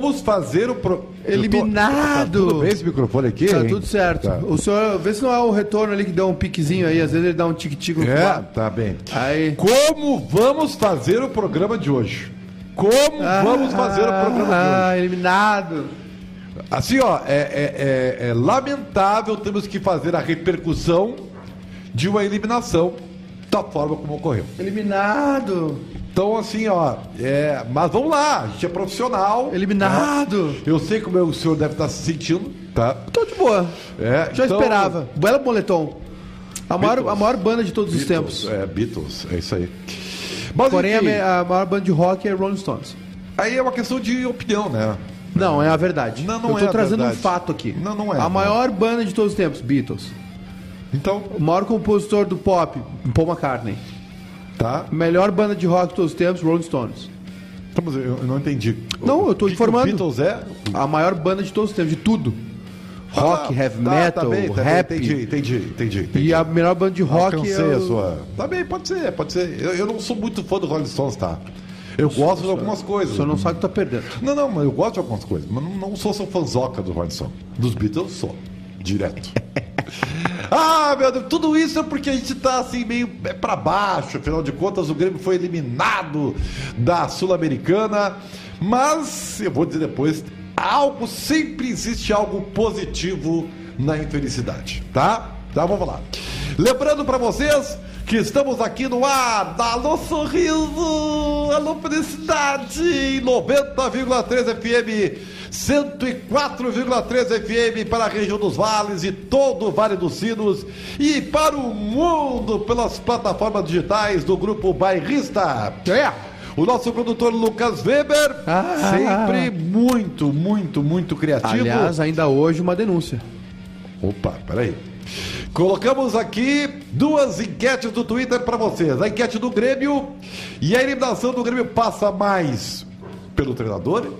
vamos fazer o pro... Eliminado. Tô- Tá tudo bem esse microfone aqui? Tá hein? tudo certo. Tá. O senhor, vê se não é o retorno ali que deu um piquezinho aí, às vezes ele dá um tique-tique no É, lado. tá bem. Aí. Como vamos fazer o programa de hoje? Como vamos fazer o programa de hoje? Ah, eliminado. Assim, ó, é, é- é- é lamentável temos que fazer a repercussão de uma eliminação da forma como ocorreu. Eliminado. Então, assim, ó, é, mas vamos lá, a gente é profissional. Eliminado. né? Eu sei como o senhor deve estar se sentindo, tá? Tô de boa. É, Já então- esperava. Bela Moletom. A maior, a maior banda de todos os Beatles, tempos. É, Beatles, é isso aí. Mas, Porém, a, enfim, a maior banda de rock é Rolling Stones. aí é uma questão de opinião, né? Não, é a verdade. Não, não Eu tô é trazendo um fato aqui. Não, não é, A não. maior banda de todos os tempos, Beatles. Então, O maior compositor do pop, Paul McCartney. Tá. Melhor banda de rock de todos os tempos, Rolling Stones. Então, mas eu, eu não entendi. Não, eu tô O que que informando. O Beatles é? A maior banda de todos os tempos, de tudo. Rock, Ah, heavy tá, metal, tá bem, tá bem, rap. Entendi, entendi, entendi. entendi. E a melhor banda de rock é o... a sua. Tá bem, pode ser, pode ser. Eu, eu não sou muito fã do Rolling Stones, tá? Eu gosto de algumas coisas. O senhor não sabe que tá perdendo. Não, não, mas eu gosto de algumas coisas. Mas não, não sou seu fanzoca do Rolling Stones. Dos Beatles, sou. Direto. ah, meu Deus, tudo isso é porque a gente tá assim meio é, pra baixo. Afinal de contas, o Grêmio foi eliminado da Sul-Americana. Mas, eu vou dizer depois, algo, sempre existe algo positivo na infelicidade, tá? Tá, vamos lá. Lembrando pra vocês que estamos aqui no ar da Alô Sorriso, Alô Felicidade, 90,3 FM, 104,3 FM para a região dos vales e todo o Vale dos Sinos e para o mundo pelas plataformas digitais do Grupo Bairrista. É. O nosso produtor Lucas Weber, Ah. sempre muito, muito, muito criativo. Aliás, ainda hoje uma denúncia. Opa, peraí. Colocamos aqui duas enquetes do Twitter para vocês. A enquete do Grêmio e a eliminação do Grêmio passa mais pelo treinador,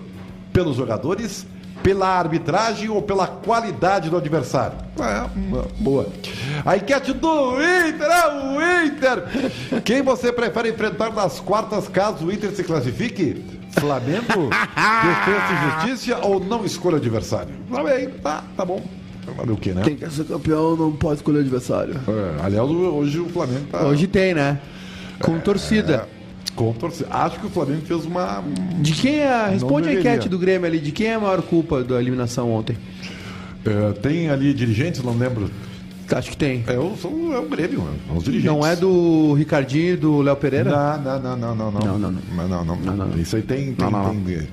pelos jogadores, pela arbitragem ou pela qualidade do adversário. É, boa. A enquete do Inter é o Inter. Quem você prefere enfrentar nas quartas caso o Inter se classifique? Flamengo, Defesa e Justiça ou não escolha adversário? Tá bem, tá, tá bom. Valeu o quê, né? Quem quer ser campeão não pode escolher adversário. É, aliás, hoje o Flamengo tá. Hoje tem, né? Com torcida. Com torcida. Acho que o Flamengo fez uma. De quem é. Responde a enquete do Grêmio ali. De quem é a maior culpa da eliminação ontem? É, tem ali dirigentes, não lembro. Acho que tem. É o, são, é o Grêmio, é os dirigentes. Não é do Ricardinho e do Léo Pereira? Não, não, não, não, não, não. Não, não, não. Mas não, não, Não. Isso aí tem. tem, Não, tem-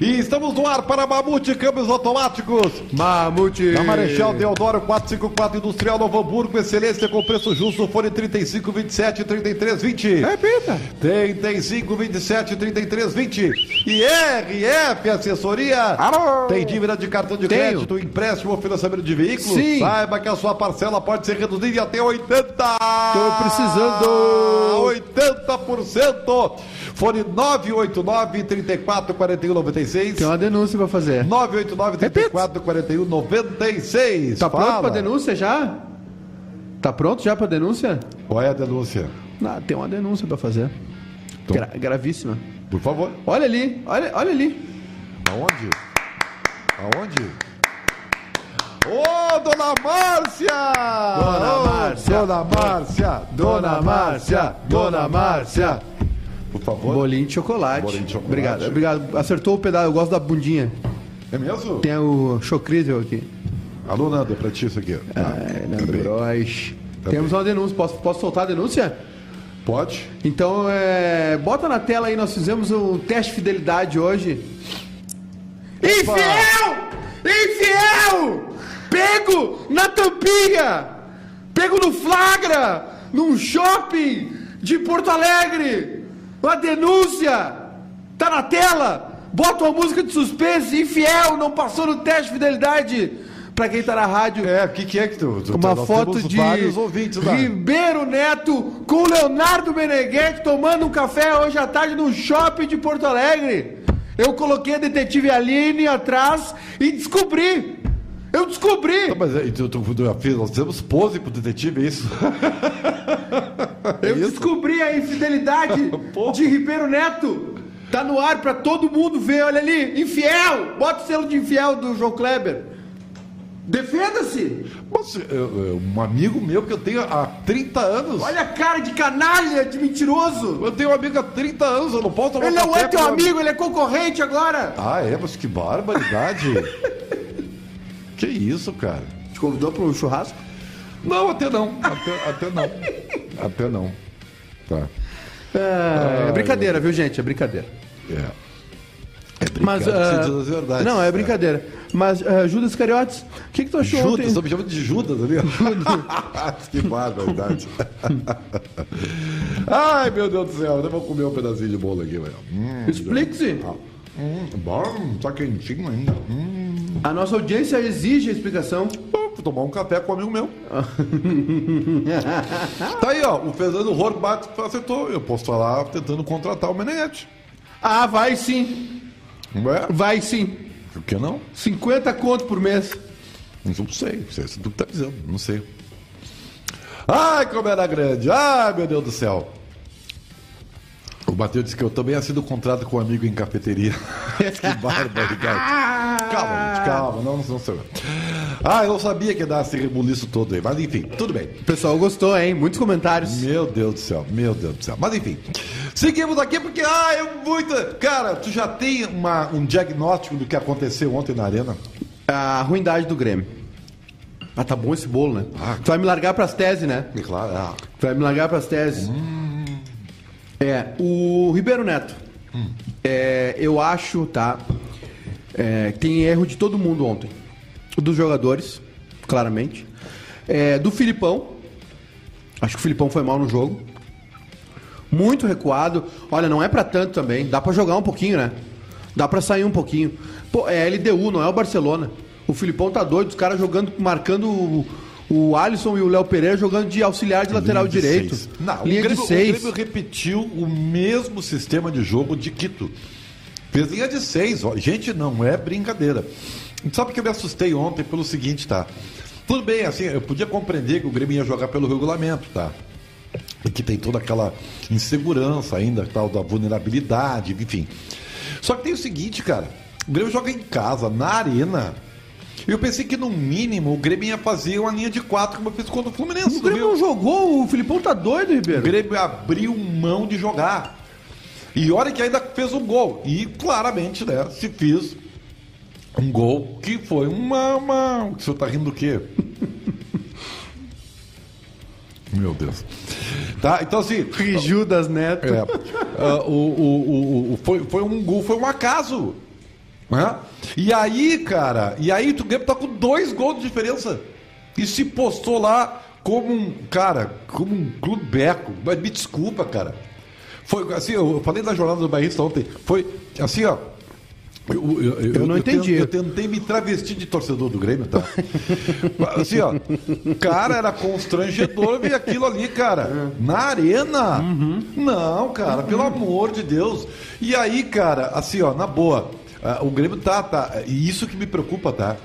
E estamos no ar para Mamute Câmbios Automáticos. Mamute! Na Marechal Deodoro 454 Industrial Novo Hamburgo, excelência com preço justo, fone 35, 27, 33, 20. Repita! 35, 27, 33, 20. E RF Assessoria. Alô? Tem dívida de cartão de Tenho. crédito, empréstimo ou financiamento de veículos? Sim. Saiba que a sua parcela pode ser reduzida em até 80. Tô precisando. 80%. Fone 989 34 41 96. Tem uma denúncia pra fazer. 989 34 41 96. Tá pronto Fala. pra denúncia já? Tá pronto já pra denúncia? Qual é a denúncia? Não, tem uma denúncia pra fazer. Gra- gravíssima. Por favor. Olha ali, olha, olha ali. Aonde? Aonde? Ô, dona Márcia! Dona Márcia! Dona Márcia! Dona Márcia! Dona Márcia! Por favor. Bolinho de chocolate. Bolinho de chocolate. Obrigado, obrigado. Acertou o pedaço, eu gosto da bundinha. É mesmo? Tem o chocrível aqui. Alô, Nando, é pra ti isso aqui. Tá. É, Nando. Bros. Também. Temos uma denúncia. Posso, posso soltar a denúncia? Pode? Então, é, bota na tela aí, nós fizemos um teste de fidelidade hoje. Infiel! Infiel! Pego na tampinha! Pego no flagra! Num shopping de Porto Alegre! Uma denúncia! Tá na tela! Bota uma música de suspense, infiel, não passou no teste de fidelidade! Pra quem tá na rádio, É, o que, que é que tu. tu uma nós foto de ouvintes lá. Ribeiro Neto com Leonardo Meneghetti tomando um café hoje à tarde no shopping de Porto Alegre. Eu coloquei a detetive Aline atrás e descobri. Eu descobri. Não, Mas é, tu, tu, tu, nós fizemos pose pro detetive, é isso? Eu isso? descobri a infidelidade de Ribeiro Neto. Tá no ar pra todo mundo ver, olha ali. Infiel! Bota o selo de infiel do João Kleber. Defenda-se! Eu- um amigo meu que eu tenho há 30 anos. Olha a cara de canalha, de mentiroso! Eu tenho um amigo há 30 anos, eu não posso tomar Ele não é teu amigo, ele é concorrente agora! Ah, é? Mas que barbaridade. que isso, cara? Te convidou pro churrasco? Não, até não. Até, até não. Até não. Tá. É, é brincadeira, viu, gente? É brincadeira. É. É Mas, brincadeira, ah, você diz as verdades. Não, é brincadeira. Mas, ah, Judas Cariotes, o que, que tu achou Judas, ontem? estão me de Judas ali. que barbaridade. Ai, meu Deus do céu. Eu vou comer um pedacinho de bolo aqui, velho. Hum, Explique-se. Hum, bom, tá quentinho ainda. Hum. A nossa audiência exige a explicação. Vou tomar um café com um amigo meu. tá aí, ó. O Fernando Horbat acertou. Eu posso falar tentando contratar o Meneghetti. Ah, vai sim. É? Vai sim. Por que não? 50 conto por mês. Não sei. Não sei se tu tá dizendo. Não sei. Ai, como era grande. Ai, meu Deus do céu. O Matheus disse que eu também assino contrato com um amigo em cafeteria. que barbaridade. Calma, gente, calma. Não, não sei. Ah, eu não sabia que ia dar esse rebuliço todo aí. Mas enfim, tudo bem. O pessoal gostou, hein? Muitos comentários. Meu Deus do céu, meu Deus do céu. Mas enfim, seguimos aqui porque, ah, é muita. Cara, tu já tem uma, um diagnóstico do que aconteceu ontem na Arena? A ruindade do Grêmio. Ah, tá bom esse bolo, né? Ah. Tu vai me largar pras teses, né? É claro, ah, Tu vai me largar pras teses. É, o Ribeiro Neto. É, eu acho, tá? É, tem erro de todo mundo ontem. Dos jogadores, claramente. É, do Filipão. Acho que o Filipão foi mal no jogo. Muito recuado. Olha, não é pra tanto também. Dá pra jogar um pouquinho, né? Dá pra sair um pouquinho. Pô, é LDU, não é o Barcelona. O Filipão tá doido, os caras jogando, marcando o, Alisson e o Léo Pereira jogando de auxiliar de lateral linha de direito. seis. Não, linha o, Grêmio, de seis. o Grêmio repetiu o mesmo sistema de jogo de Quito. Fez linha de seis. Ó. Gente, não é brincadeira. Sabe que eu me assustei ontem pelo seguinte, tá? Tudo bem, assim, eu podia compreender que o Grêmio ia jogar pelo regulamento, tá? E que tem toda aquela insegurança ainda, tal, da vulnerabilidade, enfim. Só que tem o seguinte, cara, o Grêmio joga em casa, na arena. Eu pensei que no mínimo o Grêmio ia fazer uma linha de quatro, como eu fiz contra o Fluminense. O Grêmio não jogou, o Filipão tá doido, O Ribeiro. Grêmio abriu mão de jogar. E olha que ainda fez um gol. E claramente, né, se fez um gol que foi uma. uma... O senhor tá rindo do quê? Meu Deus. Tá, então assim. Judas Neto. É, ah, o, o, o, o- foi, foi um gol, foi um acaso. Né? E aí, cara, e aí o Grêmio tá com dois gols de diferença. E se postou lá como um, cara, como um clubeco. Mas me desculpa, cara. Foi assim, eu falei na jornada do Bairrista ontem. Foi assim, ó. Eu, eu- eu- Eu não entendi. ten- Eu tentei me travestir de torcedor do Grêmio, tá? Assim, ó. Cara, era constrangedor ver aquilo ali, cara. Na arena. Não, cara, pelo amor de Deus. E aí, cara, assim, ó, na boa. Ah, o Grêmio tá, tá. E isso que me preocupa, tá?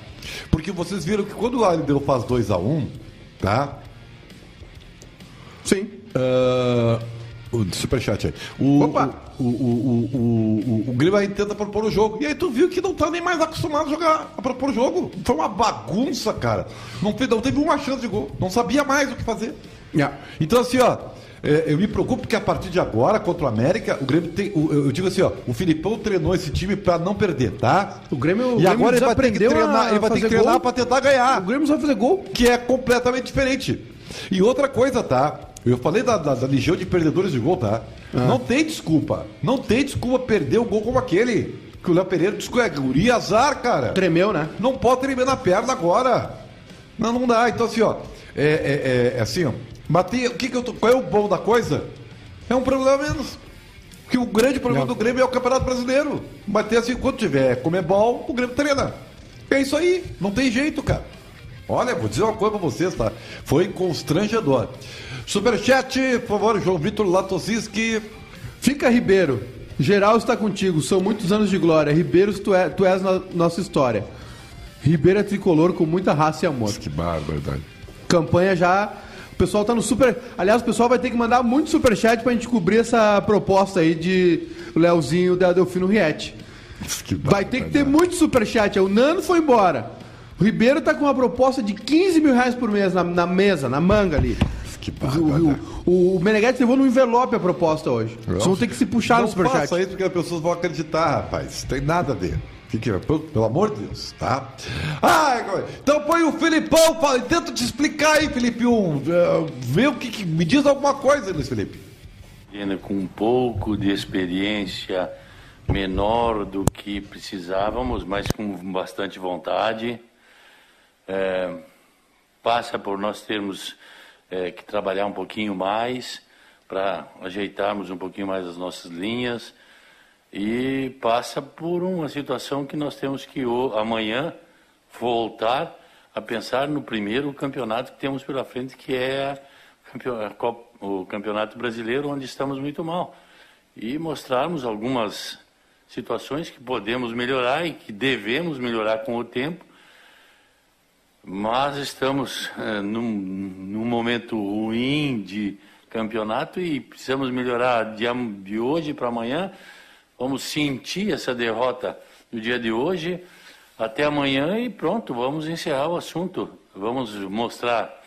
Porque vocês viram que quando o Alideu faz 2x1, tá? Sim. Ah, o superchat aí. O, Opa! O, o, o, o, o, Grêmio aí tenta propor o jogo. E aí tu viu que não tá nem mais acostumado a jogar, a propor o jogo. Foi uma bagunça, cara. Não, não teve uma chance de gol. Não sabia mais o que fazer. Yeah. Então, assim, ó. É, eu me preocupo porque a partir de agora, contra o América, o Grêmio tem. o- eu, digo assim, ó, o Filipão treinou esse time pra não perder, tá? O Grêmio- o E Grêmio agora ele vai ter que treinar, ele vai ter que treinar gol. pra tentar ganhar O Grêmio só vai fazer gol. que é completamente diferente. E outra coisa, tá? Eu falei da, da, da legião de perdedores de gol, tá? Não tem desculpa. Não tem desculpa perder o gol como aquele. Que o Léo Pereira desculpa, é guri azar, cara. Tremeu, né? Não pode tremer na perna agora. Não, não dá. Então, assim, ó. É, é, é, é assim, ó. Matei, o que que eu tô, qual é o bom da coisa? É um problema menos. Que o grande problema Não. do Grêmio é o Campeonato Brasileiro. Bater assim, quando tiver comer bol, o Grêmio treina. É isso aí. Não tem jeito, cara. Olha, vou dizer uma coisa pra vocês, tá? Foi constrangedor. Superchat, por favor, João Vitor Latosinski. Fica, Ribeiro. Geral está contigo. São muitos anos de glória. Ribeiro, tu, é, tu és no- nossa história. Ribeiro é tricolor com muita raça e amor. Que barbaridade. Campanha já O pessoal tá no super. Aliás, o pessoal vai ter que mandar muito superchat pra gente cobrir essa proposta aí de Leozinho da Delfino Riete. Que Vai ter que ter muito superchat. O Nano foi embora. O Ribeiro tá com uma proposta de 15 mil reais por mês na, na mesa, na manga ali. Que O, o, o, o Meneghetti levou no envelope a proposta hoje. Vocês vão ter que se puxar no Não superchat. faça isso porque as pessoas vão acreditar, rapaz. Tem nada a ver. Que que é? Pelo, amor de Deus, tá? Agora- então põe o Filipão, fala, tenta te explicar aí, Felipe. Um, eh, vê o que, que- Me diz alguma coisa, Luiz Felipe. Com um pouco de experiência menor do que precisávamos, mas com bastante vontade. É, passa por nós termos é, que trabalhar um pouquinho mais para ajeitarmos um pouquinho mais as nossas linhas e passa por uma situação que nós temos que amanhã voltar a pensar no primeiro campeonato que temos pela frente, que é o Campeonato Brasileiro, onde estamos muito mal. E mostrarmos algumas situações que podemos melhorar e que devemos melhorar com o tempo, mas estamos eh, num, num momento ruim de campeonato e precisamos melhorar de, de hoje para amanhã. Vamos sentir essa derrota no dia de hoje até amanhã e pronto, vamos encerrar o assunto. Vamos mostrar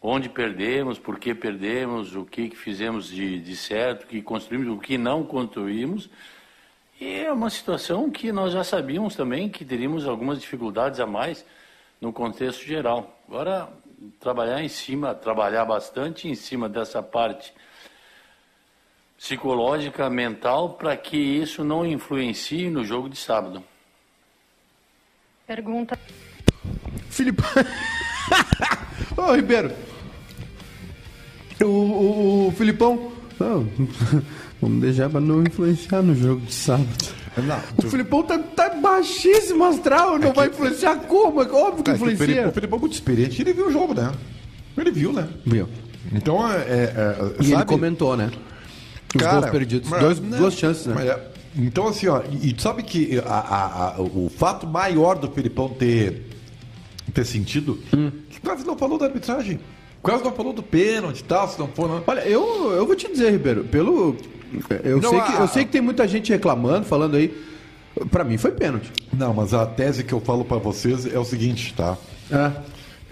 onde perdemos, por que perdemos, o que, que fizemos de, de certo, o que construímos, o que não construímos. E é uma situação que nós já sabíamos também que teríamos algumas dificuldades a mais no contexto geral. Agora, trabalhar em cima, trabalhar bastante em cima dessa parte psicológica, mental, para que isso não influencie no jogo de sábado. Pergunta. Filipe. Ô, Ribeiro. O, o, o Filipão. Não, vamos deixar pra não influenciar no jogo de sábado. Não, O Filipão tá, tá baixíssimo astral, não vai influenciar como? É óbvio que É que o influencia. o Felipe é muito experiente, ele viu o jogo, né? Ele viu, né? Viu? Então, é. é, é, E ele sabe? comentou, né? Os Cara, gols perdidos. mas- Dois, não, duas chances, né? mas é- então, assim, ó, e, e tu sabe que a- a- a- o fato maior do Felipão ter, ter sentido, Hum. que quase não falou da arbitragem. Quase não falou do pênalti e tal, se não for, não. Olha, eu, eu vou te dizer, Ribeiro, pelo. Eu, Não, sei que, eu sei que tem muita gente reclamando, falando aí. Pra mim foi pênalti. Não, mas a tese que eu falo pra vocês é o seguinte, tá?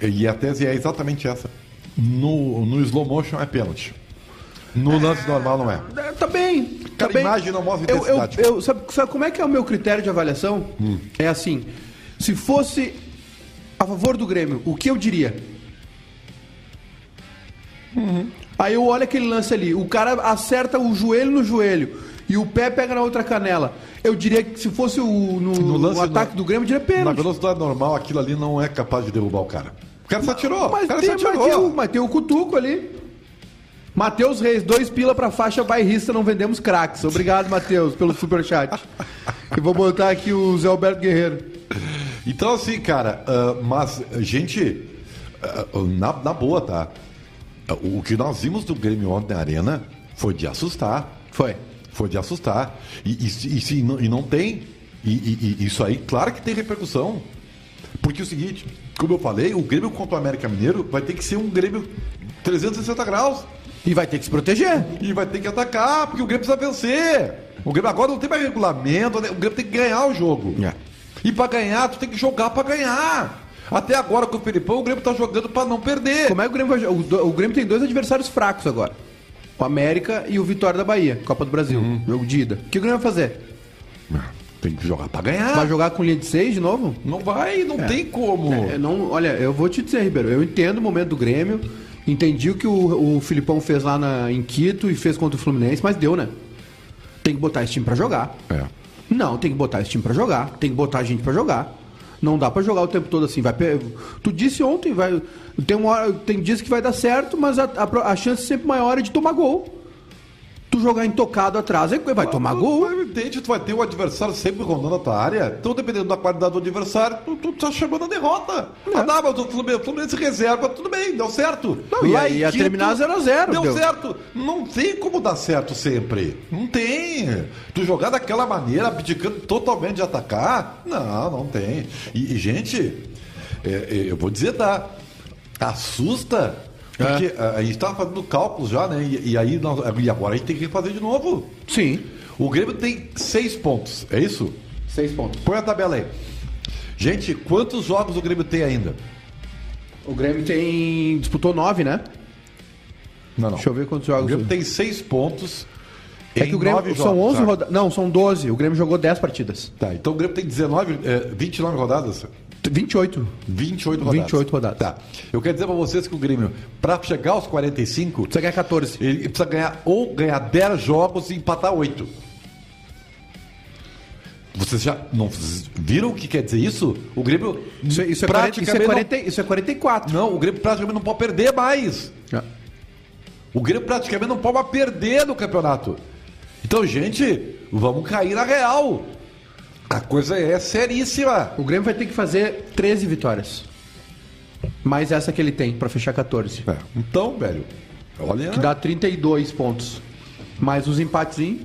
É. E a tese é exatamente essa. No, no slow motion é pênalti. No lance normal não é. É, Tá bem. Tá Cara, bem. imagem não mostra eu, eu, eu- sabe, sabe como é que é o meu critério de avaliação? Hum. É assim: se fosse a favor do Grêmio, o que eu diria? Uhum. Aí eu olho aquele lance ali, o cara acerta o joelho no joelho e o pé pega na outra canela. Eu diria que se fosse o, no, No lance o ataque no- do Grêmio, eu diria Na pênalti. velocidade normal, aquilo ali não é capaz de derrubar o cara. O cara só tirou. Mas o cara tem, só mas, tirou. tem o, mas tem o cutuco ali. Matheus Reis, dois pila pra faixa bairrista, não vendemos craques. Obrigado, Matheus, pelo superchat. e vou botar aqui o Zé Alberto Guerreiro. Então, assim, cara, ah, mas, gente, ah, na, na boa, tá? Ah, O que nós vimos do Grêmio ontem na Arena foi de assustar. Foi. Foi de assustar. E, e, se- e, se não, e não tem. E, e- e isso aí, claro que tem repercussão. Porque é o seguinte, como eu falei, o Grêmio contra o América Mineiro vai ter que ser um Grêmio 360 graus. E vai ter que se proteger. E vai ter que atacar, porque o Grêmio precisa vencer. O Grêmio agora não tem mais regulamento, né? o Grêmio tem que ganhar o jogo. É. E pra ganhar, tu tem que jogar pra ganhar. Até agora com o Felipão, o Grêmio tá jogando pra não perder. Como é que o Grêmio vai jogar? O, o Grêmio tem dois adversários fracos agora. O América e o Vitória da Bahia, Copa do Brasil, jogo de ida. O que o Grêmio vai fazer? Tem que jogar pra ganhar. Vai jogar com linha de seis de novo? Não vai, não tem como. É, não, olha, eu vou te dizer, Ribeiro, eu entendo o momento do Grêmio, entendi o que o, o Filipão fez lá na, em Quito e fez contra o Fluminense, mas deu, né? Tem que botar esse time pra jogar. É. Não, tem que botar esse time pra jogar, tem que botar a gente pra jogar. Não dá pra jogar o tempo todo assim. Vai, tu disse ontem, vai, tem, uma hora, tem dias que vai dar certo, mas a, a, a chance sempre maior é de tomar gol. Tu jogar intocado atrás, aí vai tomar gol. É evidente, tu vai ter o adversário sempre rondando a tua área. Então, dependendo da qualidade do adversário, tu, tu tá chamando a derrota. Ah, não, mas o Fluminense, o Fluminense reserva, tudo bem, deu certo. Não, e Lá aí ia Quito, terminar 0 a 0, Deu, deu. certo. Não tem como dar certo sempre. Não tem. Tu jogar daquela maneira, abdicando totalmente de atacar, não, não tem. E, e, gente, é, é, eu vou dizer, tá? Assusta Porque a, a gente estava fazendo cálculos já, né? E, e aí nós- e agora a gente tem que fazer de novo. Sim. O Grêmio tem seis pontos, é isso? Seis pontos. Põe a tabela aí. Gente, quantos jogos o Grêmio tem ainda? O Grêmio tem. disputou nove, né? Não, não. Deixa eu ver quantos O jogos. Grêmio tem seis pontos. É que o Grêmio. São jogos, 11 tá? rodadas. Não, são 12. O Grêmio jogou 10 partidas. Tá, então o Grêmio tem 19, é, 29 rodadas. 28. 28 rodadas. 28 rodadas. Tá. Eu quero dizer pra vocês que o Grêmio, pra chegar aos 45, Precisa ganhar 14. ele precisa ganhar ou ganhar 10 jogos e empatar 8. Vocês já não viram o que quer dizer isso? O Grêmio Isso, é- isso, é 40, isso, é praticamente 40, isso é 44. não, não, o Grêmio praticamente não pode perder mais. Ah. O Grêmio praticamente não pode mais perder no campeonato. Então, gente, vamos cair na real. A coisa é seríssima. O Grêmio vai ter que fazer 13 vitórias. Mais essa que ele tem pra fechar 14. É, Então, velho, olha. Que dá 32 pontos. Mais os empatezinhos.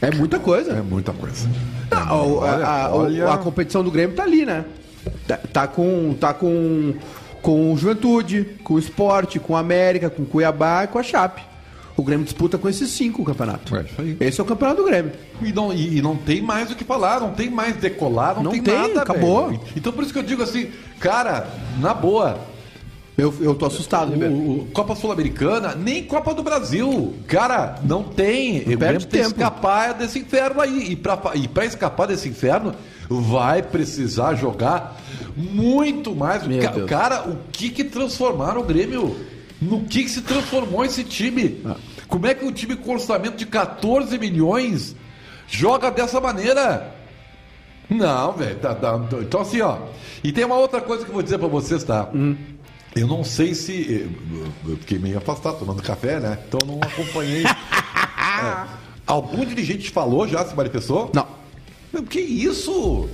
É muita coisa. É muita coisa. Não, o- a, a- o- olha. a competição do Grêmio tá ali, né? Tá, tá com. tá com. com o Juventude, com o Esporte, com o América, com o Cuiabá e com a Chape. O Grêmio disputa com esses cinco o campeonato. É isso aí. Esse é o campeonato do Grêmio. E não, e, e não tem mais o que falar, não tem mais decolar, não, Não tem, tem, nada. acabou. velho. Então por isso que eu digo assim, cara, na boa, Eu, eu tô assustado, o, o Copa Sul-Americana, nem Copa do Brasil. Cara, não tem. o Grêmio tem que tempo. escapar desse inferno aí. E pra, e pra escapar desse inferno, vai precisar jogar muito mais. Ca-. Cara, o que que transformaram o Grêmio? No que que se transformou esse time? Ah. Como é que um time com orçamento de 14 milhões joga dessa maneira? Não, velho. tá- tá- então, assim, ó. E tem uma outra coisa que eu vou dizer pra vocês, tá? Hum. Eu não sei se. Eu fiquei meio afastado tomando café, né? Então não acompanhei. É. Algum dirigente falou já, se manifestou? Não. Que isso?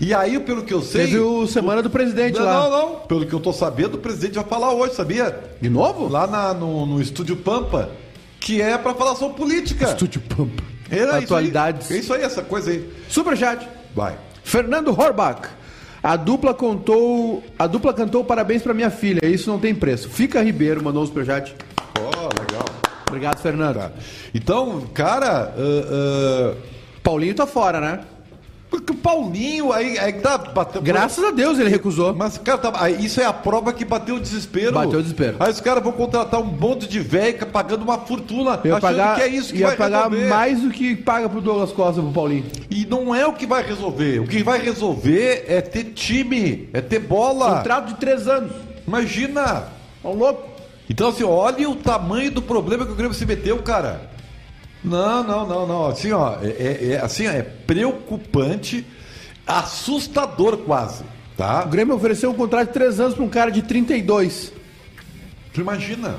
E aí, pelo que eu sei. Teve o Semana do Presidente não, lá. Não, não. Pelo que eu tô sabendo, o presidente vai falar hoje, sabia? De novo? Lá na- no, no Estúdio Pampa, que é pra falar sobre política. Estúdio Pampa. Era isso aí. Atualidades. É isso aí, essa coisa aí. Superchat. Vai. Fernando Horbach. A dupla contou. A dupla cantou parabéns pra minha filha. Isso não tem preço. Fica Ribeiro mandou um superchat. Ó, legal. Obrigado, Fernando. Tá. Então, cara, ah, ah, Paulinho tá fora, né? Porque o Paulinho aí, aí tá bateu. Graças a Deus ele recusou. Mas, cara, tá- isso é a prova que bateu o desespero. Bateu o desespero. Aí os caras vão contratar um monte de velho pagando uma fortuna, Ia achando pagar, que é isso que ia vai pagar resolver. mais do que paga pro Douglas Costa pro Paulinho. E não é o que vai resolver. O que vai resolver é ter time, é ter bola. Contrato de três anos. Imagina. Ó, louco. Então, assim, olha o tamanho do problema que o Grêmio se meteu, cara. Não, não, não, não. Assim, ó, é, é- é- assim, ó, é preocupante, assustador quase, O tá? Grêmio ofereceu um contrato de três anos pra um cara de 32. Tu imagina.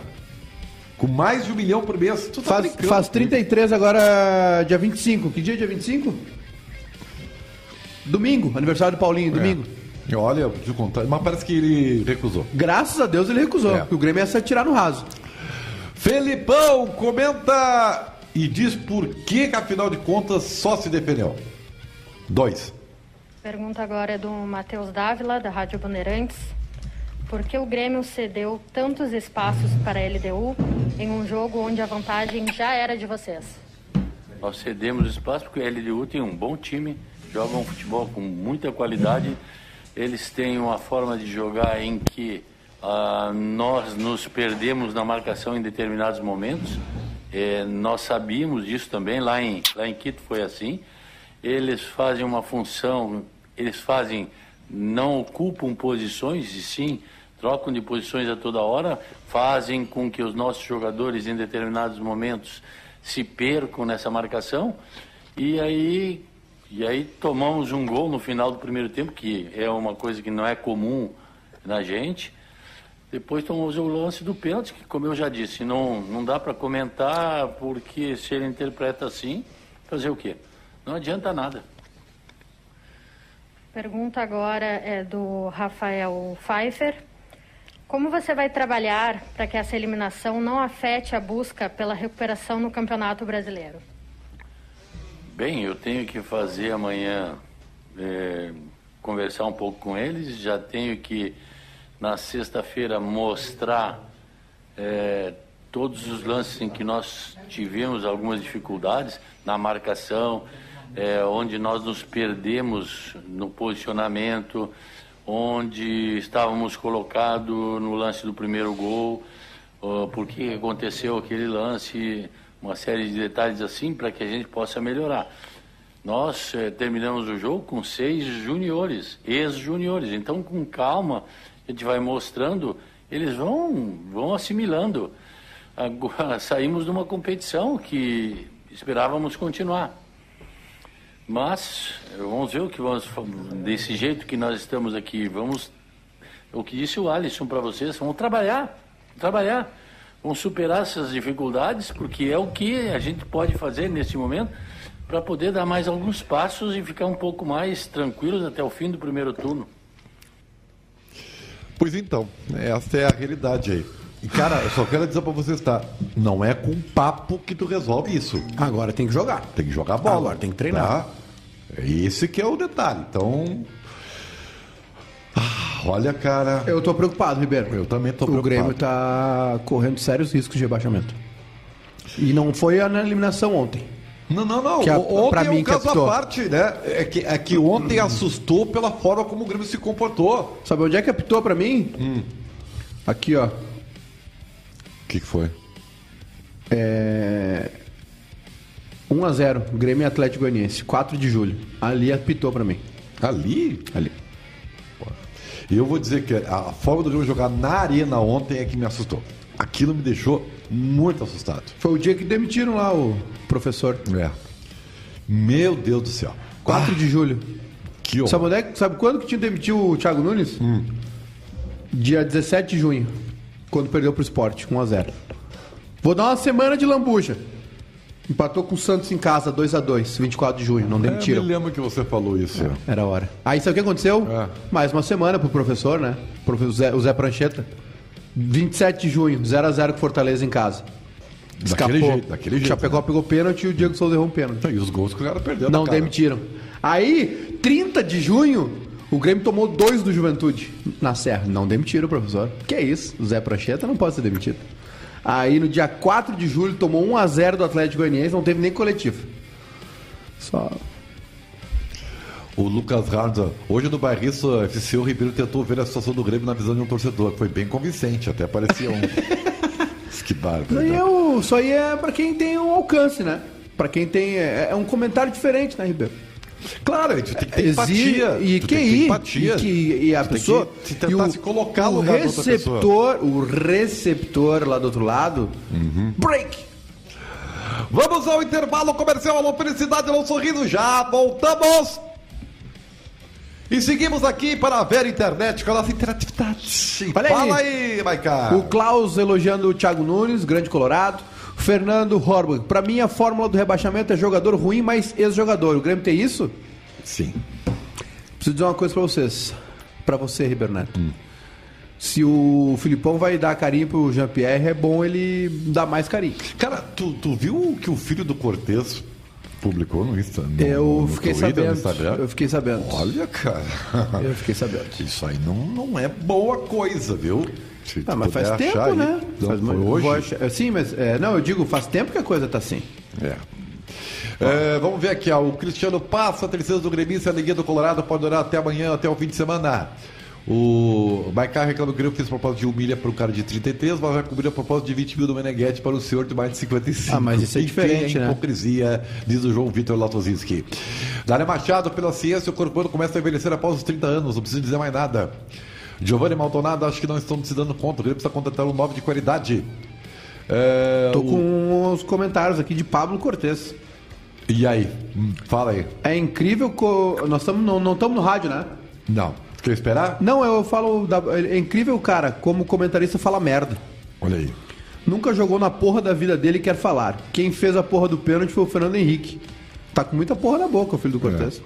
Com mais de um milhão por mês. Tu tá Faz, brincando faz comigo. 33 agora, dia 25. Que dia é dia 25? Domingo, aniversário do Paulinho, domingo. É. Olha, eu contar. Mas parece que ele recusou. Graças a Deus ele recusou, É. porque o Grêmio ia se atirar no raso. Felipão, comenta e diz por que, que afinal de contas, só se defendeu. Dois. Pergunta agora é do Matheus Dávila, da Rádio Bandeirantes. Por que o Grêmio cedeu tantos espaços para a LDU em um jogo onde a vantagem já era de vocês? Nós cedemos espaço porque a LDU tem um bom time, joga um futebol com muita qualidade. Eles têm uma forma de jogar em que ah, nós nos perdemos na marcação em determinados momentos. Eh, nós sabíamos disso também, lá em, lá em Quito foi assim. Eles fazem uma função, eles fazem, não ocupam posições, e sim trocam de posições a toda hora, fazem com que os nossos jogadores em determinados momentos se percam nessa marcação e aí e aí tomamos um gol no final do primeiro tempo que é uma coisa que não é comum na gente depois tomamos o lance do pênalti que como eu já disse não não dá para comentar porque se ele interpreta assim fazer o quê não adianta nada Pergunta agora é do Rafael Pfeiffer. Como você vai trabalhar para que essa eliminação não afete a busca pela recuperação no Campeonato Brasileiro? Bem, eu tenho que fazer amanhã, é, conversar um pouco com eles, já tenho que na sexta-feira mostrar é, todos os lances em que nós tivemos algumas dificuldades na marcação, é, onde nós nos perdemos no posicionamento, onde estávamos colocados no lance do primeiro gol, por que aconteceu aquele lance, uma série de detalhes assim para que a gente possa melhorar. Nós eh, terminamos o jogo com seis juniores, ex-juniores. Então, com calma, a gente vai mostrando, eles vão, vão assimilando. Agora, saímos de uma competição que esperávamos continuar. Mas vamos ver o que vamos desse jeito que nós estamos aqui, vamos o que disse o Alisson para vocês, vamos trabalhar, trabalhar, vamos superar essas dificuldades, porque é o que a gente pode fazer nesse momento para poder dar mais alguns passos e ficar um pouco mais tranquilos até o fim do primeiro turno. Pois então, essa é a realidade aí. E, cara, eu só quero dizer pra vocês, tá? Não é com papo que tu resolve isso. Agora tem que jogar. Tem que jogar bola. Agora tem que treinar. Tá? Esse que é o detalhe. Então. Ah, olha, cara. Eu tô preocupado, Ribeiro. Eu também tô O preocupado. Grêmio tá correndo sérios riscos de rebaixamento. E não foi na eliminação ontem. Não, não, não. Que a- ontem pra é mim um caso captou. à parte, né? É que, é que ontem assustou pela forma como o Grêmio se comportou. Sabe onde é que apitou pra mim? Hum. Aqui, ó. O que, que foi? É... 1x0, Grêmio e Atlético Goianiense, 4 de julho. Ali apitou pra mim. Ali? Ali. E eu vou dizer que a forma do Grêmio jogar na arena ontem é que me assustou. Aquilo me deixou muito assustado. Foi o dia que demitiram lá o professor. É. Meu Deus do céu. 4 de julho. Que horror. Sabe, onde é sabe quando que tinha demitido o Thiago Nunes? Dia 17 de junho, quando perdeu pro esporte, 1x0. Vou dar uma semana de lambuja. Empatou com o Santos em casa, 2x2, 24 de junho, não É, eu demitiram. me lembro que você falou isso. Era a hora. Aí sabe o que aconteceu? É. Mais uma semana pro professor, né? Professor Zé, o Zé Prancheta. 27 de junho, 0x0 com Fortaleza em casa. Daquele jeito, daquele jeito, Chapecó pegou pênalti e o Diego Souza errou um pênalti. E os gols que o cara perdeu. Não demitiram. Aí, 30 de junho, o Grêmio tomou dois do Juventude na Serra. Não demitiram professor. Que é isso? O Zé Prancheta não pode ser demitido. Aí, no dia 4 de julho, tomou 1x0 do Atlético Goianiense, não teve nem coletivo. Só. O Lucas Harda, hoje no Bairrista FC, o Ribeiro tentou ver a situação do Grêmio na visão de um torcedor. Foi bem convincente, até parecia um. que bárbaro. Isso aí né? é, o- isso aí é pra quem tem um alcance, né? Pra quem tem. É, é um comentário diferente, né, Ribeiro? Claro, a gente tem que ter Exige- empatia. E que ir. empatia. E, que, e a Tu pessoa. se tentar e se colocar no o lugar receptor, o receptor lá do outro lado. Uhum. Break! Vamos ao intervalo comercial, alô felicidade, alô sorriso, já voltamos! E seguimos aqui para a Vera Internet com a nossa interatividade. Aí. Fala aí, Maiká. O Klaus elogiando o Thiago Nunes, grande colorado. Fernando Horberg. Pra mim, a fórmula do rebaixamento é jogador ruim, mas ex-jogador. O Grêmio tem isso? Sim. Preciso dizer uma coisa pra vocês. Pra você, Ribeiro Neto. Hum. Se o Filipão vai dar carinho pro Jean-Pierre, é bom ele dar mais carinho. Cara, tu, tu viu que o filho do Cortez publicou no Insta? no- Eu no fiquei Twitter, no sabendo. Instagram? Eu fiquei sabendo. Olha, cara. Eu fiquei sabendo. Isso aí não, não é boa coisa, viu? Se Ah, mas faz tempo, aí. né? Não, Faz muito- hoje? achar- Sim, mas. é, não, eu digo, faz tempo que a coisa tá assim. É. É, vamos ver aqui, ó, o Cristiano passa, a tristeza do gremista, a alegria do Colorado pode durar até amanhã, até o fim de semana. O Maicá reclama que o Grêmio fez proposta de 1 milha para um cara de 33, mas vai cobrir a proposta de 20 mil do Meneghetti para o senhor de mais de 55. Ah, mas isso é Enfim, diferente, a né? hipocrisia, diz o João Vitor Latozinski. Dália Machado, pela ciência, o corpo humano começa a envelhecer após os 30 anos, não preciso dizer mais nada. Giovanni Maldonado, acho que não estão se dando conta, o Grêmio precisa contratar um 9 de qualidade. É, Tô o- com os comentários aqui de Pablo Cortez. E aí? Hum, Fala aí. É incrível. Co... Nós não não estamos no rádio, né? Não. Quer esperar? Não, eu falo. Da... É incrível, cara, como comentarista fala merda. Olha aí. Nunca jogou na porra da vida dele e quer falar. Quem fez a porra do pênalti foi o Fernando Henrique. Tá com muita porra na boca, o filho do Cortez.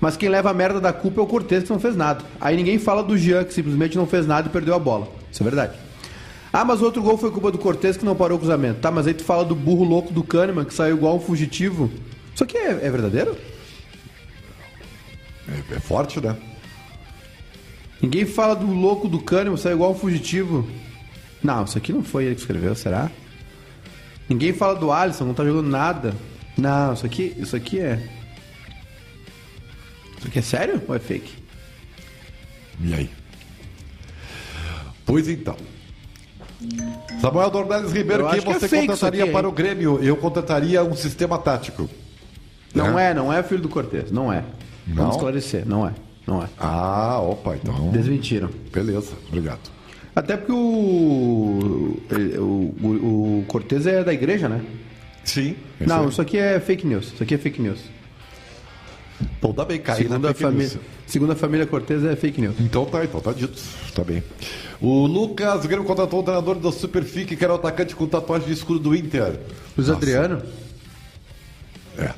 Mas quem leva a merda da culpa é o Cortez, que não fez nada. Aí ninguém fala do Jean, que simplesmente não fez nada e perdeu a bola. Isso é verdade. Ah, mas o outro gol foi culpa do Cortez, que não parou o cruzamento. Tá, mas aí tu fala do burro louco do Kahneman, que saiu igual um fugitivo. Isso aqui é, é verdadeiro? É, é forte, né? Ninguém fala do louco do Cânimo, sai igual um fugitivo. Não, isso aqui não foi ele que escreveu, será? Ninguém fala do Alisson, não tá jogando nada. Não, isso aqui, isso aqui é. Isso aqui é sério ou é fake? E aí? Pois então. Samuel Dornelles Ribeiro, quem que é você isso contrataria aqui, para o Grêmio? Eu contrataria um sistema tático. Não É? é, não é filho do Cortez, não é. Não? Vamos esclarecer, não é. Não é. Ah, opa, então. Desmentiram. Beleza, obrigado. Até porque o. O, o, o Cortez é da igreja, né? Sim. não, isso aqui é fake news. Isso aqui é fake news. Pô, dá bem cair Segundo na a, fake news. família, segundo a família Cortez é fake news. Então tá, então tá dito. Tá bem. O Lucas o Grêmio contratou o treinador do Superfic, que era o atacante com tatuagem de escudo do Inter. Luiz Adriano? É.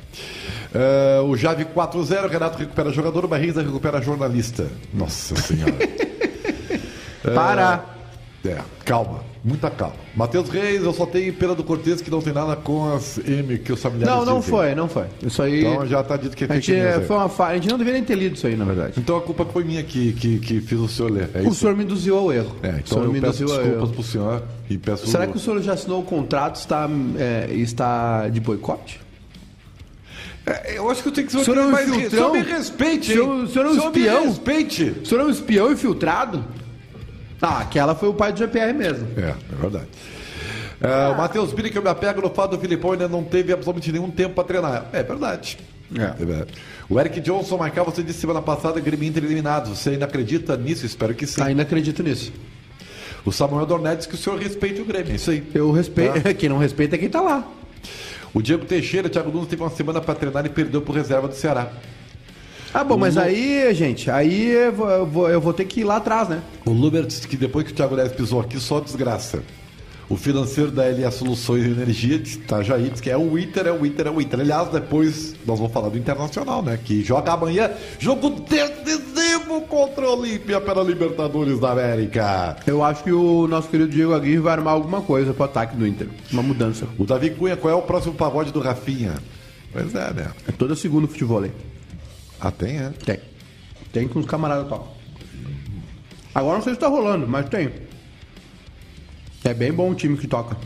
É, o Jave 4-0, Renato recupera jogador, o Barriga recupera jornalista. Nossa senhora. Para! É, calma, muita calma. Matheus Reis, eu só tenho pena do Cortez que não tem nada com as M que os familiares Não, não foi, não foi. Isso aí. Então já tá dito que é a, gente, foi uma falha. A gente não deveria nem ter lido isso aí, na verdade. Então a culpa foi minha que, que, que fiz o senhor ler. É O isso? senhor me induziu ao erro. É, o então senhor eu me peço desculpas erro. pro senhor e peço... Será que o senhor já assinou o contrato está, é, está de boicote? É, Eu acho que eu tenho que ser senhor é um mais... infiltrão? Me respeite, O senhor- o senhor é um espião? respeite. O senhor é um espião infiltrado? Ah, aquela foi o pai do GPR mesmo. É, é verdade. É, o Matheus Bini, que eu me apego no fato do Filipão ainda não teve absolutamente nenhum tempo para treinar. É verdade. É. verdade. O Eric Johnson, Marcal, você disse semana passada Grêmio Inter eliminados. Você ainda acredita nisso? Espero que sim. Ainda acredito nisso. O Samuel Dornet disse que o senhor respeite o Grêmio. É isso aí. Eu respeito. Tá. Quem não respeita é quem tá lá. O Diego Teixeira, Thiago Nunes teve uma semana para treinar e perdeu por reserva do Ceará. Ah, bom, mas Lu- aí, gente, aí eu vou, eu vou- eu vou ter que ir lá atrás, né? O Luber disse que depois que o Thiago Neves pisou aqui, só desgraça. O financeiro da LA Soluções Energia de Itajaí diz que é o Inter, é o Inter, é o Inter. Aliás, depois nós vamos falar do Internacional, né? Que joga amanhã, jogo decisivo contra o Olímpia pela Libertadores da América. Eu acho que o nosso querido Diego Aguirre vai armar alguma coisa pro ataque do Inter. Uma mudança. O Davi Cunha, qual é o próximo pagode do Rafinha? Pois é, né? É toda segunda o futebol aí. Ah, tem, é? Tem. Tem que os camaradas tocam. Agora não sei se tá rolando, mas tem. É bem bom o time que toca.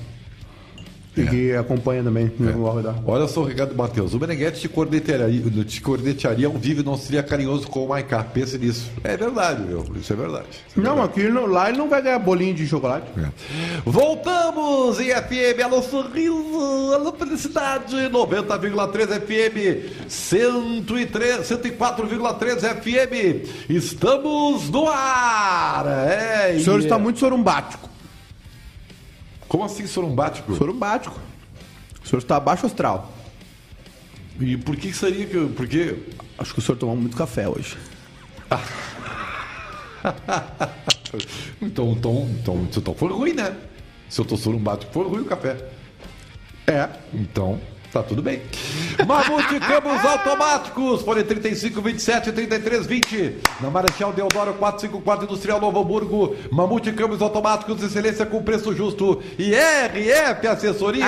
E que acompanha também no ao redor. Olha só o recado do Matheus. O Meneghetti te cornetearia, te cornetearia ao vivo e não seria carinhoso com o Maiká. Pense nisso. É verdade, meu. Isso é verdade. Isso é Não, aqui no- lá ele não vai ganhar bolinho de chocolate. É. Voltamos em FM, alô sorriso, alô felicidade, 90,3 FM, 103, 104,3 FM, estamos no ar! É, O senhor está muito sorumbático. Como assim sorumbático? Sorumbático. O senhor está abaixo astral. E por que seria que... Por quê? Acho que o senhor tomou muito café hoje. Então, então, então, então foi ruim, né? Se eu tô sorumbático, foi ruim o café. É. Então, tá tudo bem. Mamute Câmbios Automáticos, fone 35, 27, 33, 20. Na Marechal Deodoro 454 Industrial Novo Hamburgo. Mamute Câmbios Automáticos, excelência com preço justo. E RF Assessoria.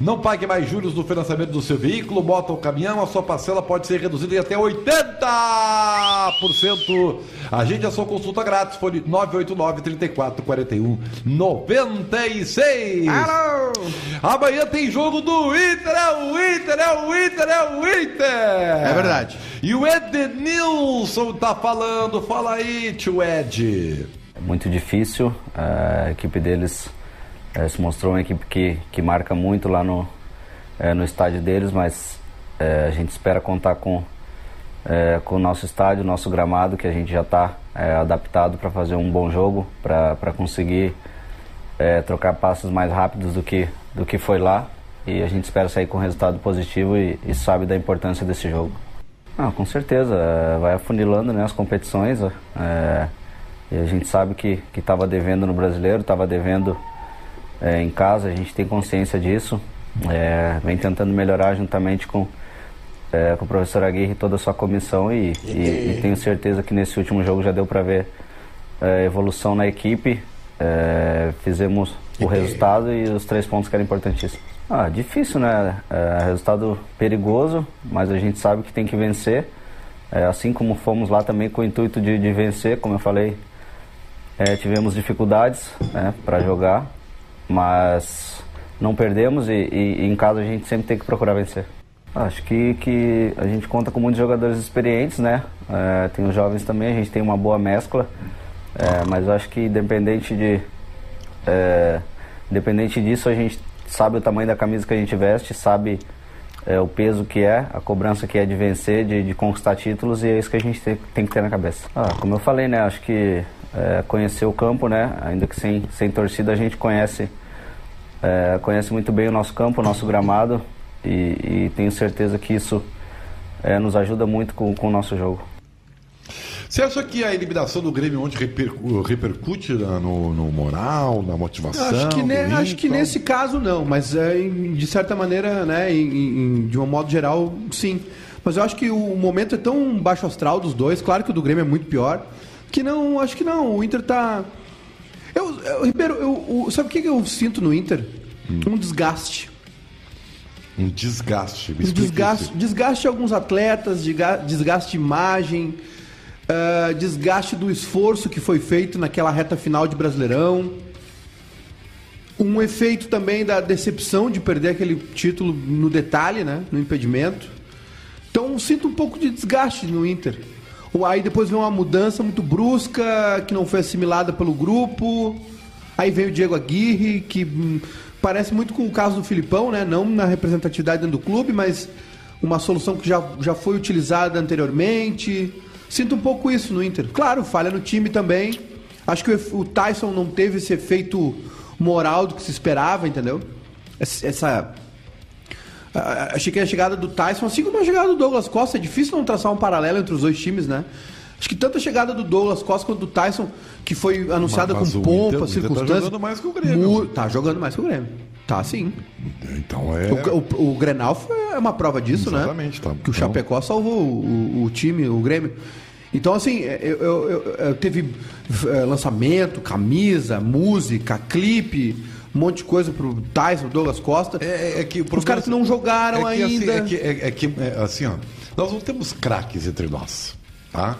Não pague mais juros no financiamento do seu veículo, moto ou caminhão. A sua parcela pode ser reduzida em até 80%. Agende a sua consulta grátis, fone 989 34 41 96. Amanhã tem jogo do Inter, é o Inter, é o Inter, é o Inter! É verdade. E o Edenilson tá falando, fala aí, tio Ed. É muito difícil. A equipe deles eh, se mostrou uma equipe que, que marca muito lá no, eh, no estádio deles, mas eh, a gente espera contar com, com o nosso estádio, nosso gramado, que a gente já está adaptado para fazer um bom jogo, para conseguir trocar passos mais rápidos do que, do que foi lá. E a gente espera sair com resultado positivo e, e sabe da importância desse jogo. Ah, com certeza, eh, vai afunilando né, as competições. eh, e a gente sabe que estava devendo no brasileiro, estava devendo eh, em casa, a gente tem consciência disso. Eh, vem tentando melhorar juntamente com, eh, com o professor Aguirre e toda a sua comissão e, e- e tenho certeza que nesse último jogo já deu para ver eh, evolução na equipe. Fizemos o resultado e os três pontos que eram importantíssimos. Ah, difícil, né? É, resultado perigoso, mas a gente sabe que tem que vencer. é, assim como fomos lá também com o intuito de, de vencer, como eu falei, é, tivemos dificuldades né, para jogar, mas não perdemos e, e, e, em casa a gente sempre tem que procurar vencer. Acho que, que a gente conta com muitos jogadores experientes, né? É, tem os jovens também, a gente tem uma boa mescla, é, mas acho que independente de é, independente disso a gente sabe o tamanho da camisa que a gente veste, sabe é, o peso que é, a cobrança que é de vencer, de, de conquistar títulos e é isso que a gente tem, tem que ter na cabeça. Ah, como eu falei, né? Acho que é, conhecer o campo, né? Ainda que sem, sem torcida a gente conhece é, conhece muito bem o nosso campo, o nosso gramado e, e tenho certeza que isso é, nos ajuda muito com, com o nosso jogo. Você acha que a eliminação do Grêmio ontem repercute no, no moral, na motivação? Acho que, ne, acho que nesse caso não, mas é, de certa maneira, né, em, em, de um modo geral, sim. Mas eu acho que o momento é tão baixo astral dos dois, claro que o do Grêmio é muito pior, que não, acho que não, o Inter tá. Eu, eu Ribeiro, eu, eu, sabe o que eu sinto no Inter? Hum. Um desgaste. Um desgaste. um desgaste, desgaste de alguns atletas, desgaste de imagem, uh, desgaste do esforço que foi feito naquela reta final de Brasileirão. Um efeito também da decepção de perder aquele título no detalhe, né? No impedimento. Então sinto um pouco de desgaste no Inter. Aí depois vem uma mudança muito brusca, que não foi assimilada pelo grupo. Aí veio o Diego Aguirre, que hum, parece muito com o caso do Filipão, né? Não na representatividade dentro do clube, mas uma solução que já, já foi utilizada anteriormente. Sinto um pouco isso no Inter. Claro, falha no time também. Acho que o Tyson não teve esse efeito moral do que se esperava, entendeu? Essa Achei que a chegada do Tyson, assim como a chegada do Douglas Costa, é difícil não traçar um paralelo entre os dois times, né? Acho que tanto a chegada do Douglas Costa quanto do Tyson, que foi anunciada mas, mas com pompa, Inter, circunstâncias. Tá jogando mais que o Grêmio. Mu tá jogando mais que o Grêmio. Tá sim. Então é. O, o, o Grenal foi uma prova disso, Exatamente, né? Tá. Que o. Chapecó salvou o, o, time, o Grêmio. Então, assim, eu, eu, eu, eu teve eh, lançamento, camisa, música, clipe um monte de coisa pro Tyson, Douglas Costa. É, é, é que os caras que não jogaram é que, ainda. Assim, é que, é, é que é, assim, ó, nós não temos craques entre nós, tá?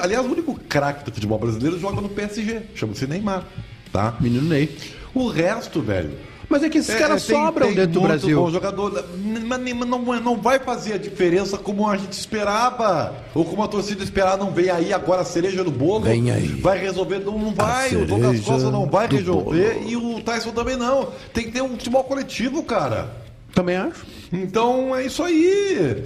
Aliás, o único craque do futebol brasileiro joga no PSG, chama-se Neymar, tá? Menino Ney. O resto, velho, mas é que esses é, caras sobram tem dentro do Brasil. Bom jogador, mas não, não vai fazer a diferença como a gente esperava. Ou como a torcida esperava, não vem aí agora a cereja do bolo. Vem aí. Vai resolver, não, não vai. O Douglas Costa não vai resolver bolo. e o Tyson também não. Tem que ter um futebol coletivo, cara. Também acho. Então é isso aí.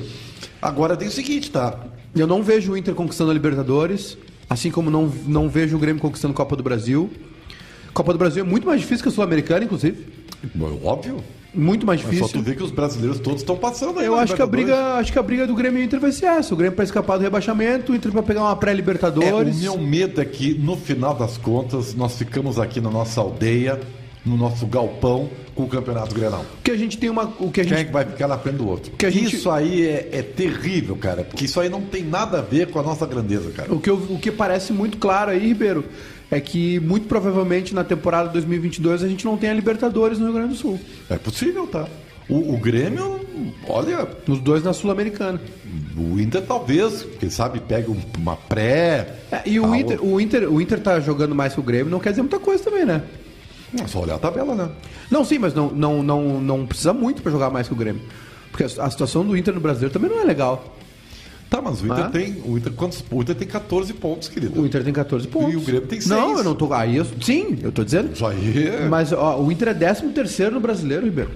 Agora tem o seguinte, tá? Eu não vejo o Inter conquistando a Libertadores, assim como não, não vejo o Grêmio conquistando a Copa do Brasil. Copa do Brasil é muito mais difícil que a Sul-Americana, inclusive. Óbvio. Muito mais difícil. Mas só tu vê que os brasileiros todos estão passando aí. Eu acho que, a briga, acho que a briga do Grêmio Inter vai ser essa. O Grêmio para escapar do rebaixamento, o Inter para pegar uma pré-Libertadores. É, o meu medo é que, no final das contas, nós ficamos aqui na nossa aldeia, no nosso galpão, com o Campeonato Grenal. Que a gente tem uma. O que a gente... Quem é que vai ficar na frente do outro? Que a gente... Isso aí é, é, terrível, cara. Porque isso aí não tem nada a ver com a nossa grandeza, cara. O que, eu, o que parece muito claro aí, Ribeiro, é que muito provavelmente na temporada 2022 a gente não tem a Libertadores no Rio Grande do Sul. É possível, tá? O, o Grêmio, olha. Os dois na Sul-Americana. O Inter talvez, quem sabe, pega uma pré. É, e o Inter, o, Inter, o Inter tá jogando mais que o Grêmio, não quer dizer muita coisa também, né? É só olhar a tabela, né? Não, sim, mas não, não, não, não precisa muito para jogar mais que o Grêmio. Porque a, a situação do Inter no Brasil também não é legal. Tá, mas o Inter ah? tem. O Inter, quantos, o Inter tem 14 pontos, querido. O Inter tem 14 pontos. E o Grêmio tem 6. Não, eu não tô. Aí eu, sim, eu tô dizendo. Isso aí. É... Mas ó, o Inter é 13 terceiro no brasileiro, Ribeiro.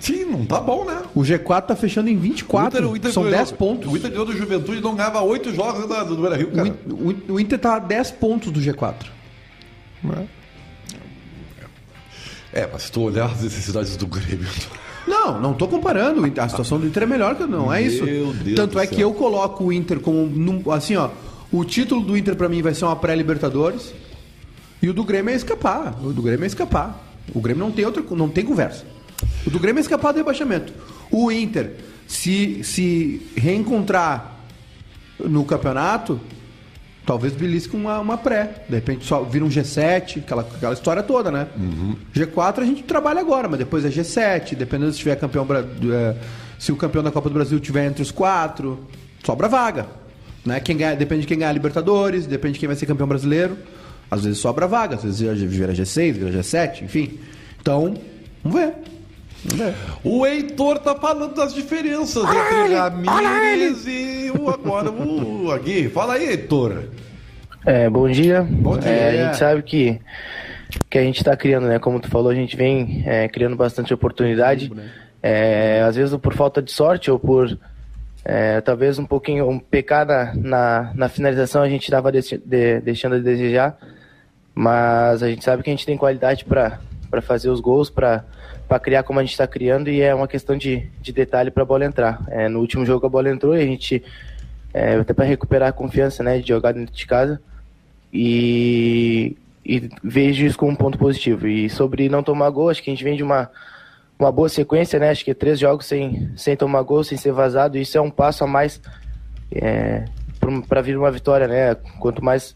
Sim, não tá bom, né? O G4 tá fechando em 24. O Inter, o Inter São 10 pontos. O Inter ganhou do Juventude não ganhava 8 jogos do, do Beira Rio, cara. O, o, Inter tá a 10 pontos do G4. É. é, mas se tu olhar as necessidades do Grêmio. Não, não estou comparando. A situação do Inter é melhor que não, é isso. Deus Tanto é céu. que eu coloco o Inter como assim, ó, o título do Inter para mim vai ser uma pré-Libertadores e o do Grêmio é escapar. O do Grêmio é escapar. O Grêmio não tem outra, não tem conversa. O do Grêmio é escapar do rebaixamento. O Inter se se reencontrar no campeonato, Talvez belisque uma, uma pré. De repente só vira um G7, aquela, aquela história toda, né? Uhum. G4 a gente trabalha agora, mas depois é G7, dependendo se tiver campeão. É, se o campeão da Copa do Brasil tiver entre os quatro, sobra vaga. Né? Quem ganha, depende de quem ganhar a Libertadores, depende de quem vai ser campeão brasileiro. Às vezes sobra vaga, às vezes vira G6, vira G7, enfim. Então, vamos ver. Ver. O Heitor tá falando das diferenças entre Ramírez e o, agora o Aguirre. Fala aí, Heitor. É, bom dia. Bom dia. É, a gente sabe que, que a gente está criando, né? Como tu falou, a gente vem é, criando bastante oportunidade. É, às vezes por falta de sorte ou por é, talvez um pouquinho um pecar na, na, na finalização a gente estava de, de, deixando de desejar. Mas a gente sabe que a gente tem qualidade para fazer os gols, para criar como a gente está criando e é uma questão de, de detalhe para a bola entrar. É, no último jogo a bola entrou e a gente, é, até para recuperar a confiança né, de jogar dentro de casa, e, e vejo isso como um ponto positivo. E sobre não tomar gol, acho que a gente vem de uma, uma boa sequência, né? Acho que três jogos sem, sem tomar gol, sem ser vazado, isso é um passo a mais é, para vir uma vitória, né? Quanto mais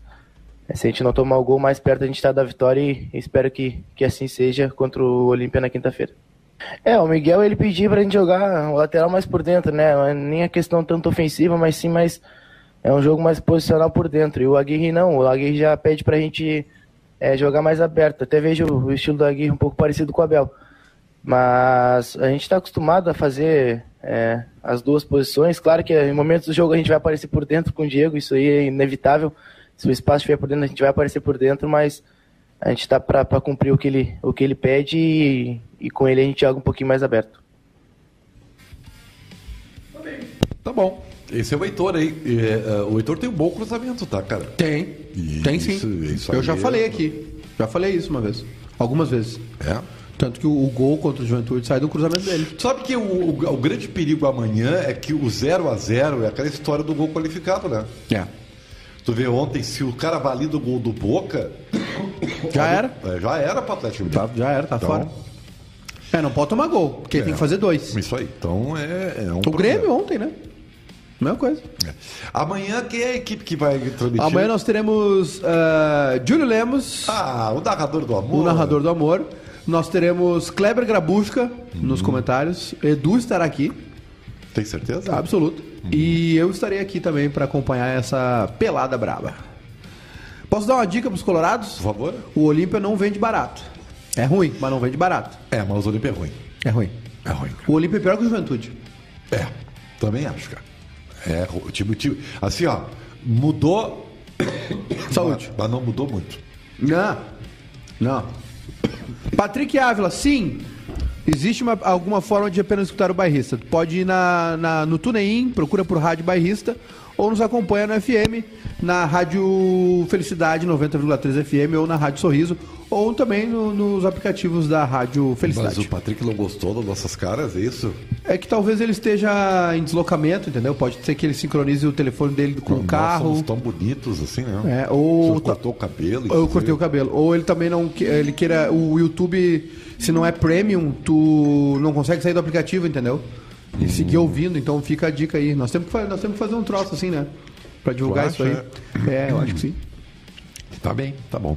se a gente não tomar o gol, mais perto a gente está da vitória e espero que, que assim seja contra o Olímpia na quinta-feira. É, o Miguel ele pediu pra gente jogar o lateral mais por dentro, né? É nem a questão tanto ofensiva, mas sim mais é um jogo mais posicional por dentro. E o Aguirre não, o Aguirre já pede pra gente é, jogar mais aberto. Até vejo o estilo do Aguirre um pouco parecido com o Abel. Mas a gente está acostumado a fazer é, as duas posições. Claro que em momentos do jogo a gente vai aparecer por dentro com o Diego, isso aí é inevitável. Se o espaço estiver por dentro, a gente vai aparecer por dentro, mas a gente está para cumprir o que ele, o que ele pede e, e com ele a gente joga um pouquinho mais aberto. Tá bom. Esse é o Heitor aí. É, uh, o Heitor tem um bom cruzamento, tá, cara? Tem. Isso, tem sim. isso Eu já é- falei aqui. Já falei isso uma vez. Algumas vezes. É. Tanto que o, o gol contra o Juventude sai do cruzamento dele. Sabe que o, o- o grande perigo amanhã é que o 0 a 0 é aquela história do gol qualificado, né? É. Tu vê ontem, se o cara valida o gol do Boca. Já era. É, já era pro Atlético Tá, já era, tá Então, fora. É, não pode tomar gol, porque É. tem que fazer dois. Isso aí. Então é, é um O problema. Grêmio ontem, né? Mesma coisa. É. Amanhã quem é a equipe que vai transmitir? Amanhã nós teremos ah, Júlio Lemos, Ah, o narrador do amor. o narrador do amor. Nós teremos Kleber Grabushka nos comentários. Edu estará aqui, Tem certeza? absoluto. E eu estarei aqui também para acompanhar essa pelada braba. Posso dar uma dica pros colorados? Por favor? O Olímpia não vende barato. É ruim, mas não vende barato. É, mas o Olímpia é ruim. É ruim. É ruim, cara. O Olímpia é pior que o Juventude. É, também acho, cara. É, o time, o time- assim, ó, mudou. Saúde. Mas não mudou muito. Não. Não. Patrick Ávila, sim. Existe uma- alguma forma de apenas escutar o bairrista. Pode ir na, na- no TuneIn, procura por Rádio Bairrista, ou nos acompanha no FM, na Rádio Felicidade 90,3 FM, ou na Rádio Sorriso, ou também no- nos aplicativos da Rádio Mas Felicidade. o Patrick não gostou das nossas caras, é isso? É que talvez ele esteja em deslocamento, entendeu? Pode ser que ele sincronize o telefone dele com o Nós carro. somos tão bonitos assim, né? É, ou- cortou o cabelo. Ou eu cortei o cabelo. Ou ele também não. Ele queira. O YouTube, se não é premium, tu não consegue sair do aplicativo, entendeu? E Hum. seguir ouvindo, então fica a dica aí. Nós temos que fazer, nós temos que fazer um troço assim, né? Pra divulgar isso aí. É, eu acho que sim. Tá bem, tá bom.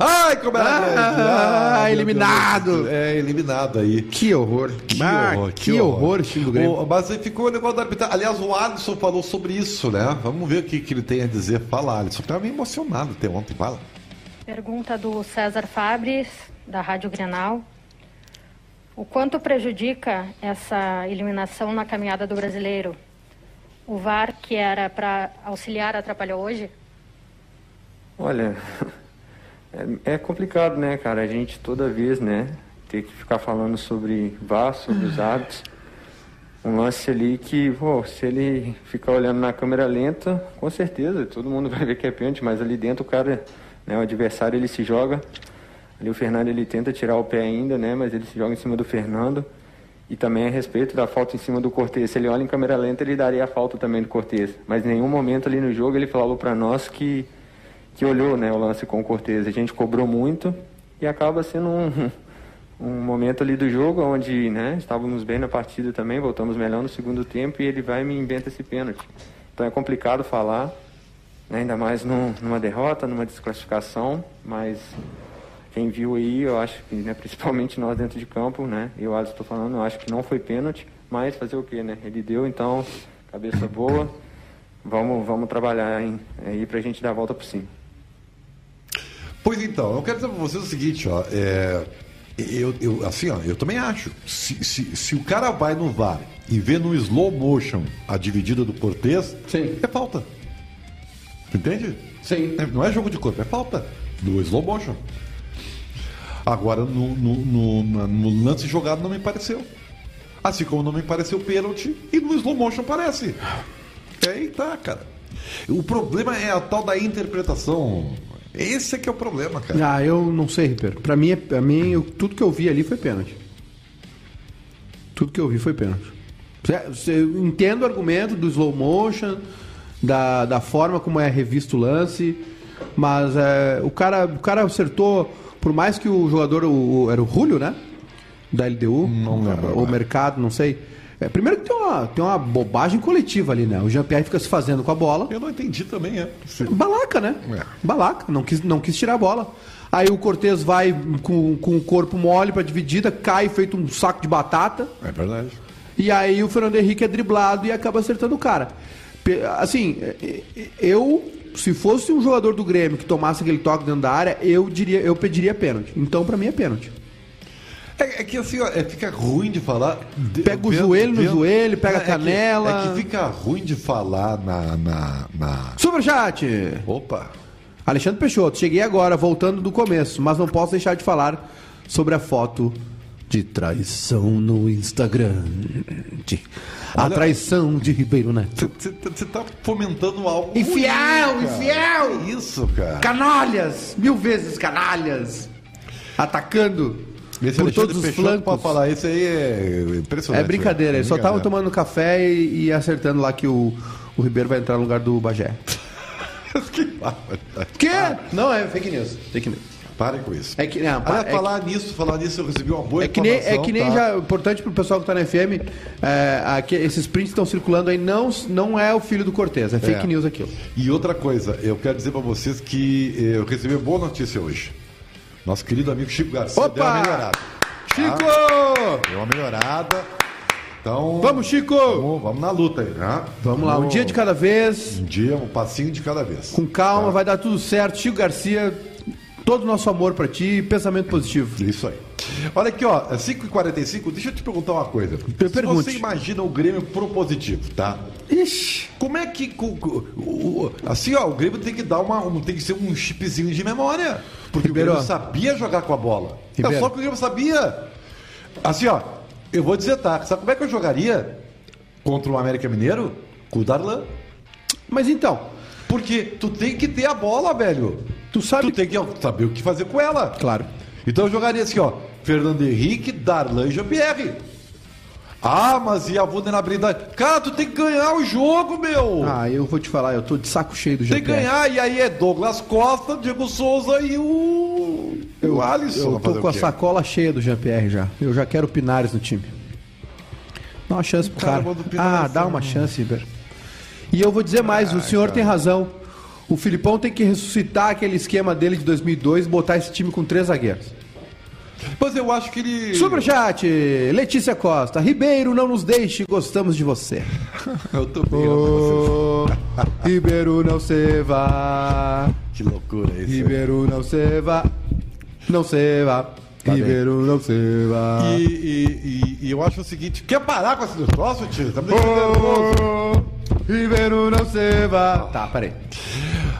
Ai, como era Ah, meu eliminado. É, eliminado aí. Que horror. Que Ah, horror, que, horror, time do Grêmio. O- mas aí ficou o negócio da arbitragem. Aliás, o Alisson falou sobre isso, né? Vamos ver o que, que ele tem a dizer. Fala, Alisson. Tava meio emocionado até ontem. Fala. Pergunta do César Fabres, da Rádio Grenal. O quanto prejudica essa eliminação na caminhada do brasileiro? O VAR, que era para auxiliar, atrapalhou hoje? Olha, é, é complicado, né, cara? A gente toda vez, né, ter que ficar falando sobre VAR, sobre os árbitros. Um lance ali que, pô, se ele ficar olhando na câmera lenta, com certeza, todo mundo vai ver que é pênalti, mas ali dentro o cara, né, o adversário, ele se joga. Ali o Fernando, ele tenta tirar o pé ainda, né, mas ele se joga em cima do Fernando. E também a respeito da falta em cima do Cortez. Se ele olha em câmera lenta, ele daria a falta também do Cortez. Mas em nenhum momento ali no jogo ele falou para nós que que olhou né, o lance com o Cortez. A gente cobrou muito e acaba sendo um, um momento ali do jogo onde né, estávamos bem na partida também, voltamos melhor no segundo tempo e ele vai e me inventa esse pênalti. Então é complicado falar, né, ainda mais num- numa derrota, numa desclassificação, mas quem viu aí, eu acho que, né, principalmente nós dentro de campo, né, eu Alisson estou falando, eu acho que não foi pênalti, mas fazer o quê, né? Ele deu, então, cabeça boa, vamos, vamos trabalhar em, aí pra gente dar a volta por cima. Pois então, eu quero dizer pra vocês o seguinte, ó. É, eu, eu, assim, ó, eu também acho. Se, se, se o cara vai no VAR e vê no slow motion a dividida do Cortez, Sim. é falta. Entende? Sim. É, não é jogo de corpo, é falta do slow motion. Agora, no, no, no- no lance jogado não me pareceu. Assim como não me pareceu pênalti e no slow motion parece. E aí tá, cara. O problema é a tal da interpretação. Esse é que é o problema, cara. Ah, eu não sei, Ribeiro. Pra mim, é- pra mim eu- tudo que eu vi ali foi pênalti. Tudo que eu vi foi pênalti. Eu entendo o argumento do slow motion, da, da forma como é revisto o lance, mas é, o, cara, o cara acertou, por mais que o jogador, o, o- era o Julio, né? Da LDU. Não lembro Ou mercado, não sei. É, primeiro que tem uma, tem uma bobagem coletiva ali, né? O Jean-Pierre fica se fazendo com a bola. Eu não entendi também, é. Balaca, né? É. Balaca, não quis, não quis tirar a bola. Aí o Cortez vai com, com o corpo mole pra dividida, cai feito um saco de batata. É verdade. E aí o Fernando Henrique é driblado e acaba acertando o cara. Assim, eh, eh, eu, se fosse um jogador do Grêmio que tomasse aquele toque dentro da área, eu diria, eu pediria pênalti. Então, pra mim é pênalti. É, é que assim, ó, é, fica ruim de falar. de- Pega o joelho no joelho, pega a É que- canela. É que, fica ruim de falar na. na, na... Superchat! Opa! Alexandre Peixoto, cheguei agora, voltando do começo, mas não posso deixar de falar sobre a foto de traição no Instagram. De- A Olha- traição de Ribeiro Neto. Você tá fomentando algo. Infiel, ruim, infiel! Que isso, cara. Canalhas! Mil vezes canalhas! Atacando Esse por todos os flancos. pode falar, esse aí é impressionante. É brincadeira, velho. eles só estavam tomando café e, e acertando lá que o, o Ribeiro vai entrar no lugar do Bagé. Que. Que? Não, é fake news. Fake news. Parem com isso. É que, não, Aliás, é falar nisso, falar nisso, eu recebi uma boa É que nem, é que nem tá? já, importante pro pessoal que tá na FM, é, aqui, esses prints estão circulando aí, não, não é o filho do Cortez, é fake É. news aquilo. E outra coisa, eu quero dizer pra vocês que eh, eu recebi uma boa notícia hoje. Nosso querido amigo Chico Garcia Opa! deu uma melhorada. Chico! Deu uma melhorada. Então. Vamos, Chico! Vamos, vamos na luta aí, né? Vamos lá, um dia de cada vez, Um dia, um passinho de cada vez. com calma, Tá? vai dar tudo certo. Chico Garcia, todo o nosso amor pra ti e pensamento positivo. Isso aí. Olha aqui, ó, é 5h45, deixa eu te perguntar uma coisa. Se pergunte. você imagina o Grêmio propositivo, tá? Ixi, Como é que. co- o- o- assim, ó, o Grêmio tem que dar uma. um- tem que ser um chipzinho de memória. Porque Ribeiro. o Grêmio sabia jogar com a bola. É Ribeiro. só que o Grêmio sabia. Assim, ó, eu vou dizer, tá? Sabe como é que eu jogaria contra o América Mineiro? Com o Darlan. mas então, Porque tu tem que ter a bola, velho. Tu sabe- Tu tem que saber o que fazer com ela. claro. Então eu jogaria assim, ó. Fernando Henrique, Darlan e Jean-Pierre. Ah, mas e a vulnerabilidade? Cara, tu tem que ganhar o jogo, meu. Ah, eu vou te falar, eu tô de saco cheio do tem que ganhar. E aí é Douglas Costa, Diego Souza e o. o Alisson. Eu tô com a sacola cheia do Jean-Pierre já. Eu já quero o Pinares no time. Dá uma chance pro cara. Pinares Ah, dá uma chance, Ribeiro. E eu vou dizer mais, o senhor tem razão. O Filipão tem que ressuscitar aquele esquema dele de 2002 e botar esse time com três zagueiros. Mas eu acho que ele. Superchat, Letícia Costa. Ribeiro, não nos deixe, gostamos de você. Eu tô bem. Oh, Ribeiro, não se vá. Que loucura isso. Ribeiro, não se vá. Não se vá. Tá. Ribeiro, não se vá. E, e- e- e eu acho o seguinte: quer parar com esse troço, tio? Tá me deixando. Oh, Ribeiro não se vá. Tá, peraí.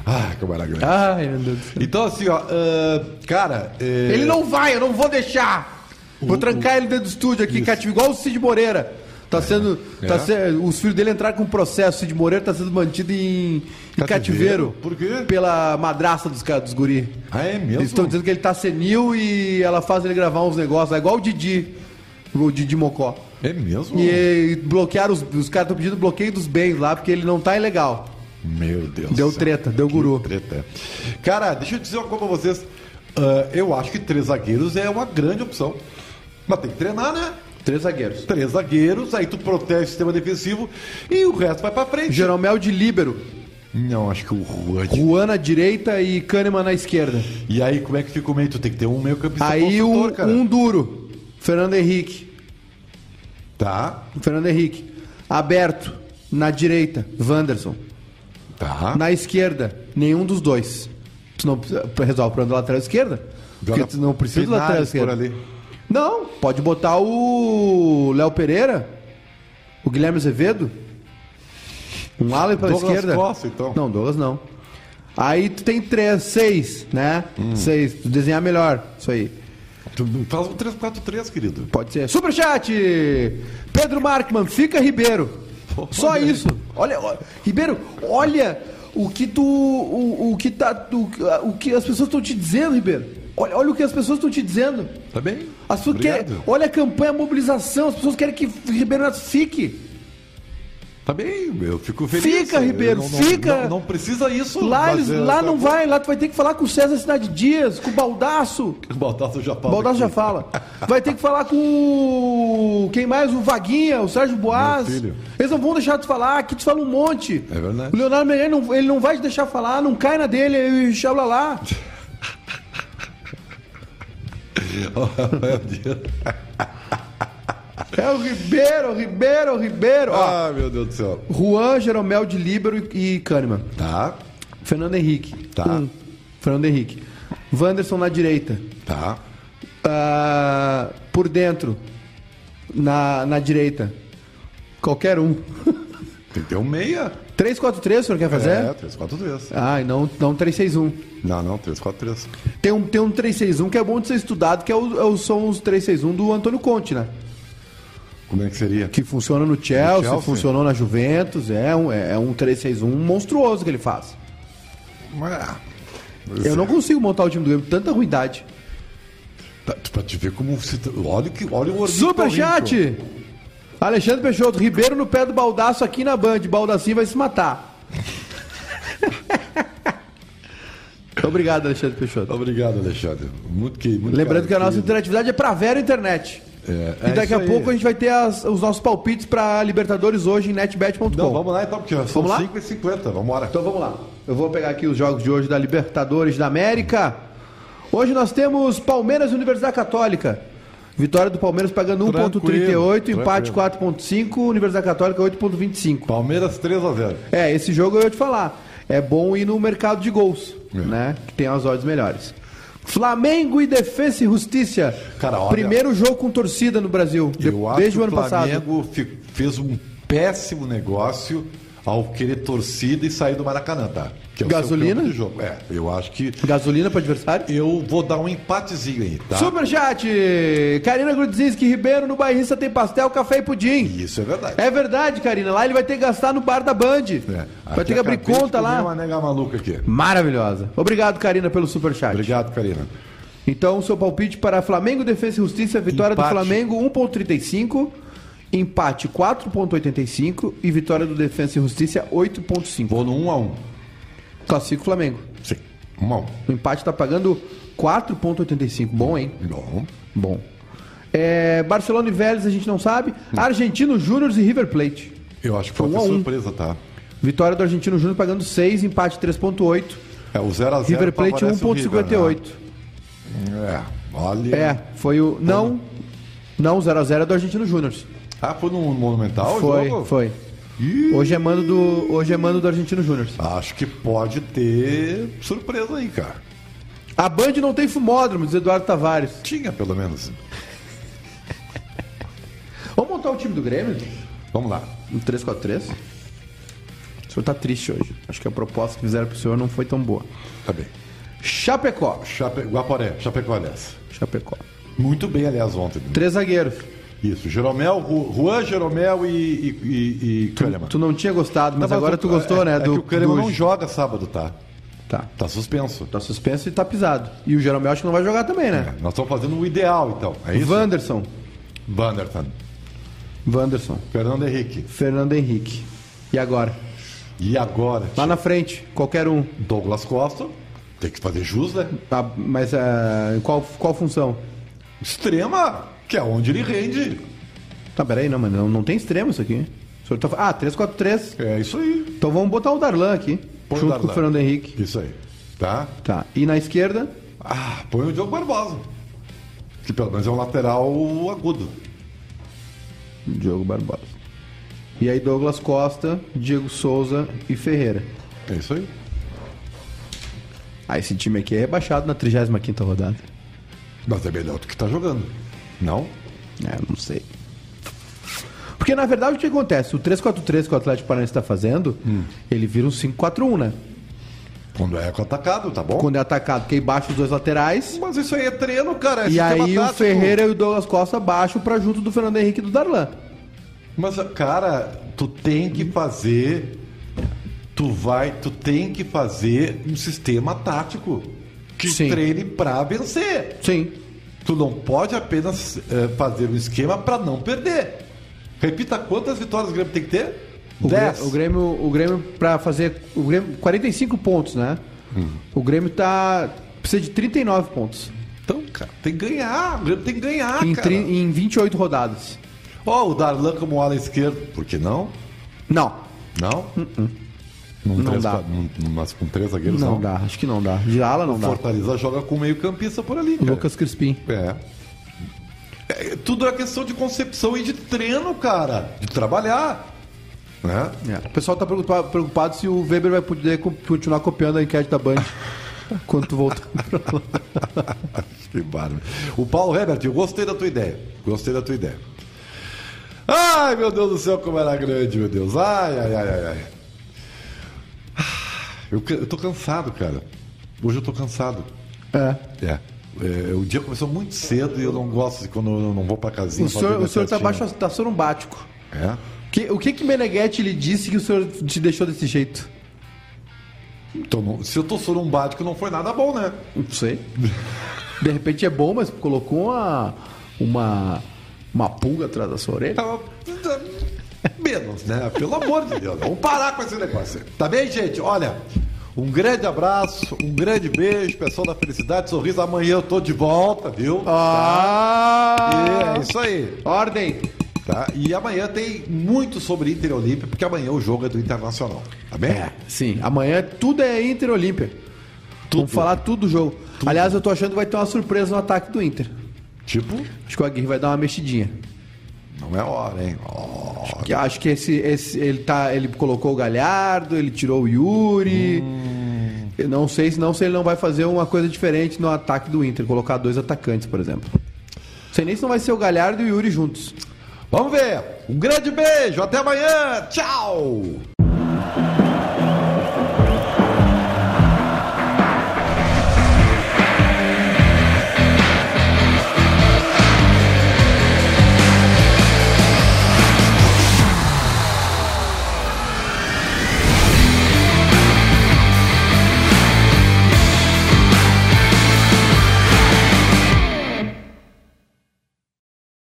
Ah, que maravilha. Ai, meu Deus do céu. Então, assim, ó, ah, cara. é, Ele não vai, eu não vou deixar. Vou O- trancar ele dentro do estúdio aqui, cativo, igual o Cid Moreira. Tá sendo. Tá É. se- os filhos dele entraram com processo. Cid Moreira tá sendo mantido em, em Cativeiro? Por quê? Pela madraça dos, dos guri. Ah, é mesmo? Eles estão dizendo que ele tá senil e ela faz ele gravar uns negócios, é igual o Didi. O Didi Mocó. É mesmo? E, bloquearam os, os caras estão pedindo bloqueio dos bens lá, porque ele não tá ilegal. Meu Deus. Deu treta, deu guru. Treta. Cara, deixa eu dizer uma coisa pra vocês. Ah, eu acho que três zagueiros é uma grande opção. Mas tem que treinar, né? Três zagueiros. Três zagueiros, aí tu protege o sistema defensivo e o resto vai pra frente. Jeromel de líbero. Não, acho que o Juan. Juan na direita e Kahneman na esquerda. E aí, como é que fica o meio? Tu tem que ter um meio campista Aí um, cara. um duro. Fernando Henrique. Tá. Fernando Henrique. Aberto. Na direita. Wanderson. Tá. Na esquerda, nenhum dos dois. Tu não resolve o problema da lateral esquerda. Porque tu não precisa do lateral esquerda. Não, pode botar o Léo Pereira, o Guilherme Azevedo, um ala pela Douglas esquerda. Costa, então. Não, Douglas não. Aí tu tem três, seis, né? Hum. Seis, tu desenhar melhor, isso aí. Faz um 3-4-3, querido. Pode ser. Superchat! Pedro Markman, fica Ribeiro. Só isso. Olha, ó, Ribeiro, olha o que tu. O, o que tá. O, o que as pessoas estão te dizendo, Ribeiro. Olha, olha o que as pessoas estão te dizendo. Tá bem? As pessoas querem, olha a campanha, a mobilização. As pessoas querem que Ribeiro Neto fique. Tá bem, eu fico feliz. Fica, Ribeiro, não- não- fica. Não, não precisa isso. Lá, eles, lá não bom. vai, lá tu vai ter que falar com o César Cidade Dias, com o Baldaço. O Baldasso já O fala. Baldasso já aqui. fala. Vai ter que falar com o- quem mais? O Vaguinha, o Sérgio Boas. Eles não vão deixar de falar, aqui tu fala um monte. É verdade. O Leonardo não, ele não vai te deixar falar, não cai na dele, e xabla lá. Deus. É o Ribeiro, Ribeiro, Ribeiro. Ó, Ah, meu Deus do céu. Juan, Jeromel de Líbero e, e Kahneman. Tá, Fernando Henrique. Tá. Um. Fernando Henrique. Wanderson na direita. tá. Ah, por dentro, na, na direita. Qualquer um. Tem que ter um meia. 3-4-3, o senhor quer fazer? É, 3-4-3. Ah, e não, não 3-6-1. Não, não, 3-4-3. Tem um, tem um 3-6-1 que é bom de ser estudado, que é o, é o- são os 3-6-1 do Antônio Conte, né? Como é que seria? Que funciona no Chelsea, Chelsea? funcionou na Juventus. É um, é um 3-6-1 monstruoso que ele faz. Ah, Eu não consigo montar o time do Grêmio, tanta ruindade. Tá, pra te ver como. Olha, o que, olha o. Superchat! Alexandre Peixoto, Ribeiro no pé do baldaço aqui na Band. Baldacinho vai se matar. Obrigado, Alexandre Peixoto. Obrigado, Alexandre. Muito que, muito Lembrando que a nossa interatividade é pra Vera Internet. É, e é daqui a isso aí. pouco a gente vai ter as- os nossos palpites pra Libertadores hoje em netbet.com. Não, vamos lá então, porque são Vamos lá? 5h50. Vamos embora. Então vamos lá. Eu vou pegar aqui os jogos de hoje da Libertadores da América. Hoje nós temos Palmeiras e Universidade Católica. Vitória do Palmeiras pagando 1.38, Tranquilo, empate tranquilo. 4.5, Universidade Católica 8.25. Palmeiras 3x0. É, esse jogo eu ia te falar. É bom ir no mercado de gols, É. né? Que tem as odds melhores. Flamengo e Defesa e Justiça. Cara, olha- Primeiro jogo com torcida no Brasil, desde o ano passado. Flamengo fi- fez um péssimo negócio ao querer torcida e sair do Maracanã, tá? Que é o Gasolina? de jogo. É, eu acho que Gasolina para adversário. eu vou dar um empatezinho aí, tá? Superchat! Karina Grudzinski, Ribeiro no Bairrista tem pastel, café e pudim. Isso é verdade. É verdade, Karina. Lá ele vai ter que gastar no bar da Band. É. Vai ter que abrir conta lá. uma nega maluca aqui. Maravilhosa. Obrigado, Karina, pelo superchat. Obrigado, Karina. Então, seu palpite para Flamengo, Defesa e Justiça, vitória Empate. do Flamengo 1.35, empate 4.85 e vitória do Defesa e Justiça 8.5. Vou no 1x1. Classifica o Flamengo. Sim, 1x1. O empate está pagando 4.85. Bom, hein? Bom. Bom. É, Barcelona e Vélez a gente não sabe. Argentino Júnior e River Plate. Eu acho que Foi pode um ter a um. surpresa, tá? Vitória do Argentino Júnior pagando 6, empate 3.8. É, o 0x0 River Plate favorece o River, 1.58. né? É, olha. É, foi o. Não. Não, 0x0 é do Argentino Júnior. Ah, foi no Monumental Foi, jogo? foi. Ih, Hoje é mando do, hoje é mando do Argentino Júnior. Acho que pode ter surpresa aí, cara. A Band não tem fumódromo, diz Eduardo Tavares. Tinha, pelo menos. Vamos montar o time do Grêmio? Vamos lá. No 3-4-3? O senhor tá triste hoje. Acho que a proposta que fizeram pro senhor não foi tão boa. Tá bem. Chapecó. Chape... Guaporé, Chapecó, aliás. Chapecó. Muito bem, aliás, ontem. Três zagueiros. Isso, Jeromel, Juan, Jeromel e, e, e, Kahneman. Tu não tinha gostado, mas Não, agora tu gostou, é, né? É do, que o Kahneman do- não joga sábado, tá? Tá. Tá suspenso. Tá suspenso e tá pisado. E o Jeromel acho que não vai jogar também, né? É, nós estamos fazendo o ideal, então. É isso? Wanderson. Vanderton. Wanderson. Fernando Henrique. Fernando Henrique. E agora? E agora? Lá na frente, qualquer um. Douglas Costa. Tem que fazer jus, né? Tá, mas em qual, qual função? Extrema, que é onde ele rende. Tá, peraí, não, mas não, não tem extremo isso aqui. O senhor tá... Ah, 3-4-3. É isso aí. Então vamos botar o Darlan aqui. Põe o junto Darlan. com o Fernando Henrique. Isso aí. Tá? Tá. E na esquerda, Ah, põe o Diogo Barbosa. Que pelo menos é um lateral agudo. Diogo Barbosa. E aí Douglas Costa, Diego Souza e Ferreira. É isso aí. Ah, esse time aqui é rebaixado na 35 rodada. Mas é melhor do que tá jogando. Não? É, não sei. Porque na verdade o que acontece? O 3-4-3 que o Atlético Paranaense está fazendo, ele vira um 5-4-1, né? Quando é atacado, tá bom? Quando é atacado, que aí baixa os dois laterais. Mas isso aí é treino, cara. é e aí o tático. Ferreira e o Douglas Costa baixam pra junto do Fernando Henrique e do Darlan. Mas, cara, tu tem que fazer. Tu vai, tu tem que fazer um sistema tático que Sim. treine pra vencer. Sim. Tu não pode apenas eh, fazer um esquema pra não perder. Repita quantas vitórias o Grêmio tem que ter? O Dez. Grêmio, o Grêmio, o Grêmio pra fazer. O Grêmio, 45 pontos, né? Hum. O Grêmio tá. Precisa de 39 pontos. Então, cara, tem que ganhar. O Grêmio tem que ganhar, em, cara. em 28 rodadas. Ó, o Darlan como ala esquerdo. Por que não? Não. Não? Num Não três, dá. num- num- mas com três zagueiros Não não. dá, acho que não dá. De ala não O dá. Fortaleza joga com meio campista por ali, cara. Lucas Crispim. É. É, Tudo é questão de concepção e de treino, cara. De trabalhar. Né? É. O pessoal tá preocupado, preocupado se o Weber vai poder co- continuar copiando a enquete da Band quando tu voltar. Que bárbaro. O Paulo Herbert, eu gostei da tua ideia. Gostei da tua ideia. Ai, meu Deus do céu, como era grande, meu Deus. Ai, ai, ai, ai, ai. Eu, eu tô cansado, cara. Hoje eu tô cansado. É. É. É, o dia começou muito cedo e eu não gosto de quando eu não vou pra casinha. O senhor, o senhor tá, baixo, tá sorumbático. É? Que, o que que Meneghetti lhe disse que o senhor te deixou desse jeito? Então, se eu tô sorumbático, não foi nada bom, né? Não sei. De repente é bom, mas colocou uma, uma, uma pulga atrás da sua orelha. Tava- Menos, né? Pelo amor de Deus. Vamos parar com esse negócio. Tá bem, gente? Olha, um grande abraço, um grande beijo, pessoal da Felicidade, sorriso. Amanhã eu tô de volta, viu? Ah! E é isso aí. Ordem! Tá? E amanhã tem muito sobre Inter Olímpia, porque amanhã o jogo é do Internacional. Tá bem? É, sim. Amanhã tudo é Inter Olímpia. Vamos falar tudo do jogo. Aliás, eu tô achando que vai ter uma surpresa no ataque do Inter. Tipo, Acho que o Aguirre vai dar uma mexidinha. Não é hora, hein? Ó, Que acho que esse, esse ele tá, ele colocou o Galhardo, ele tirou o Yuri. Eu não sei se não se ele não vai fazer uma coisa diferente no ataque do Inter, colocar dois atacantes, por exemplo. Sei nem se não vai ser o Galhardo e o Yuri juntos. Vamos ver. Um grande beijo. Até amanhã. Tchau.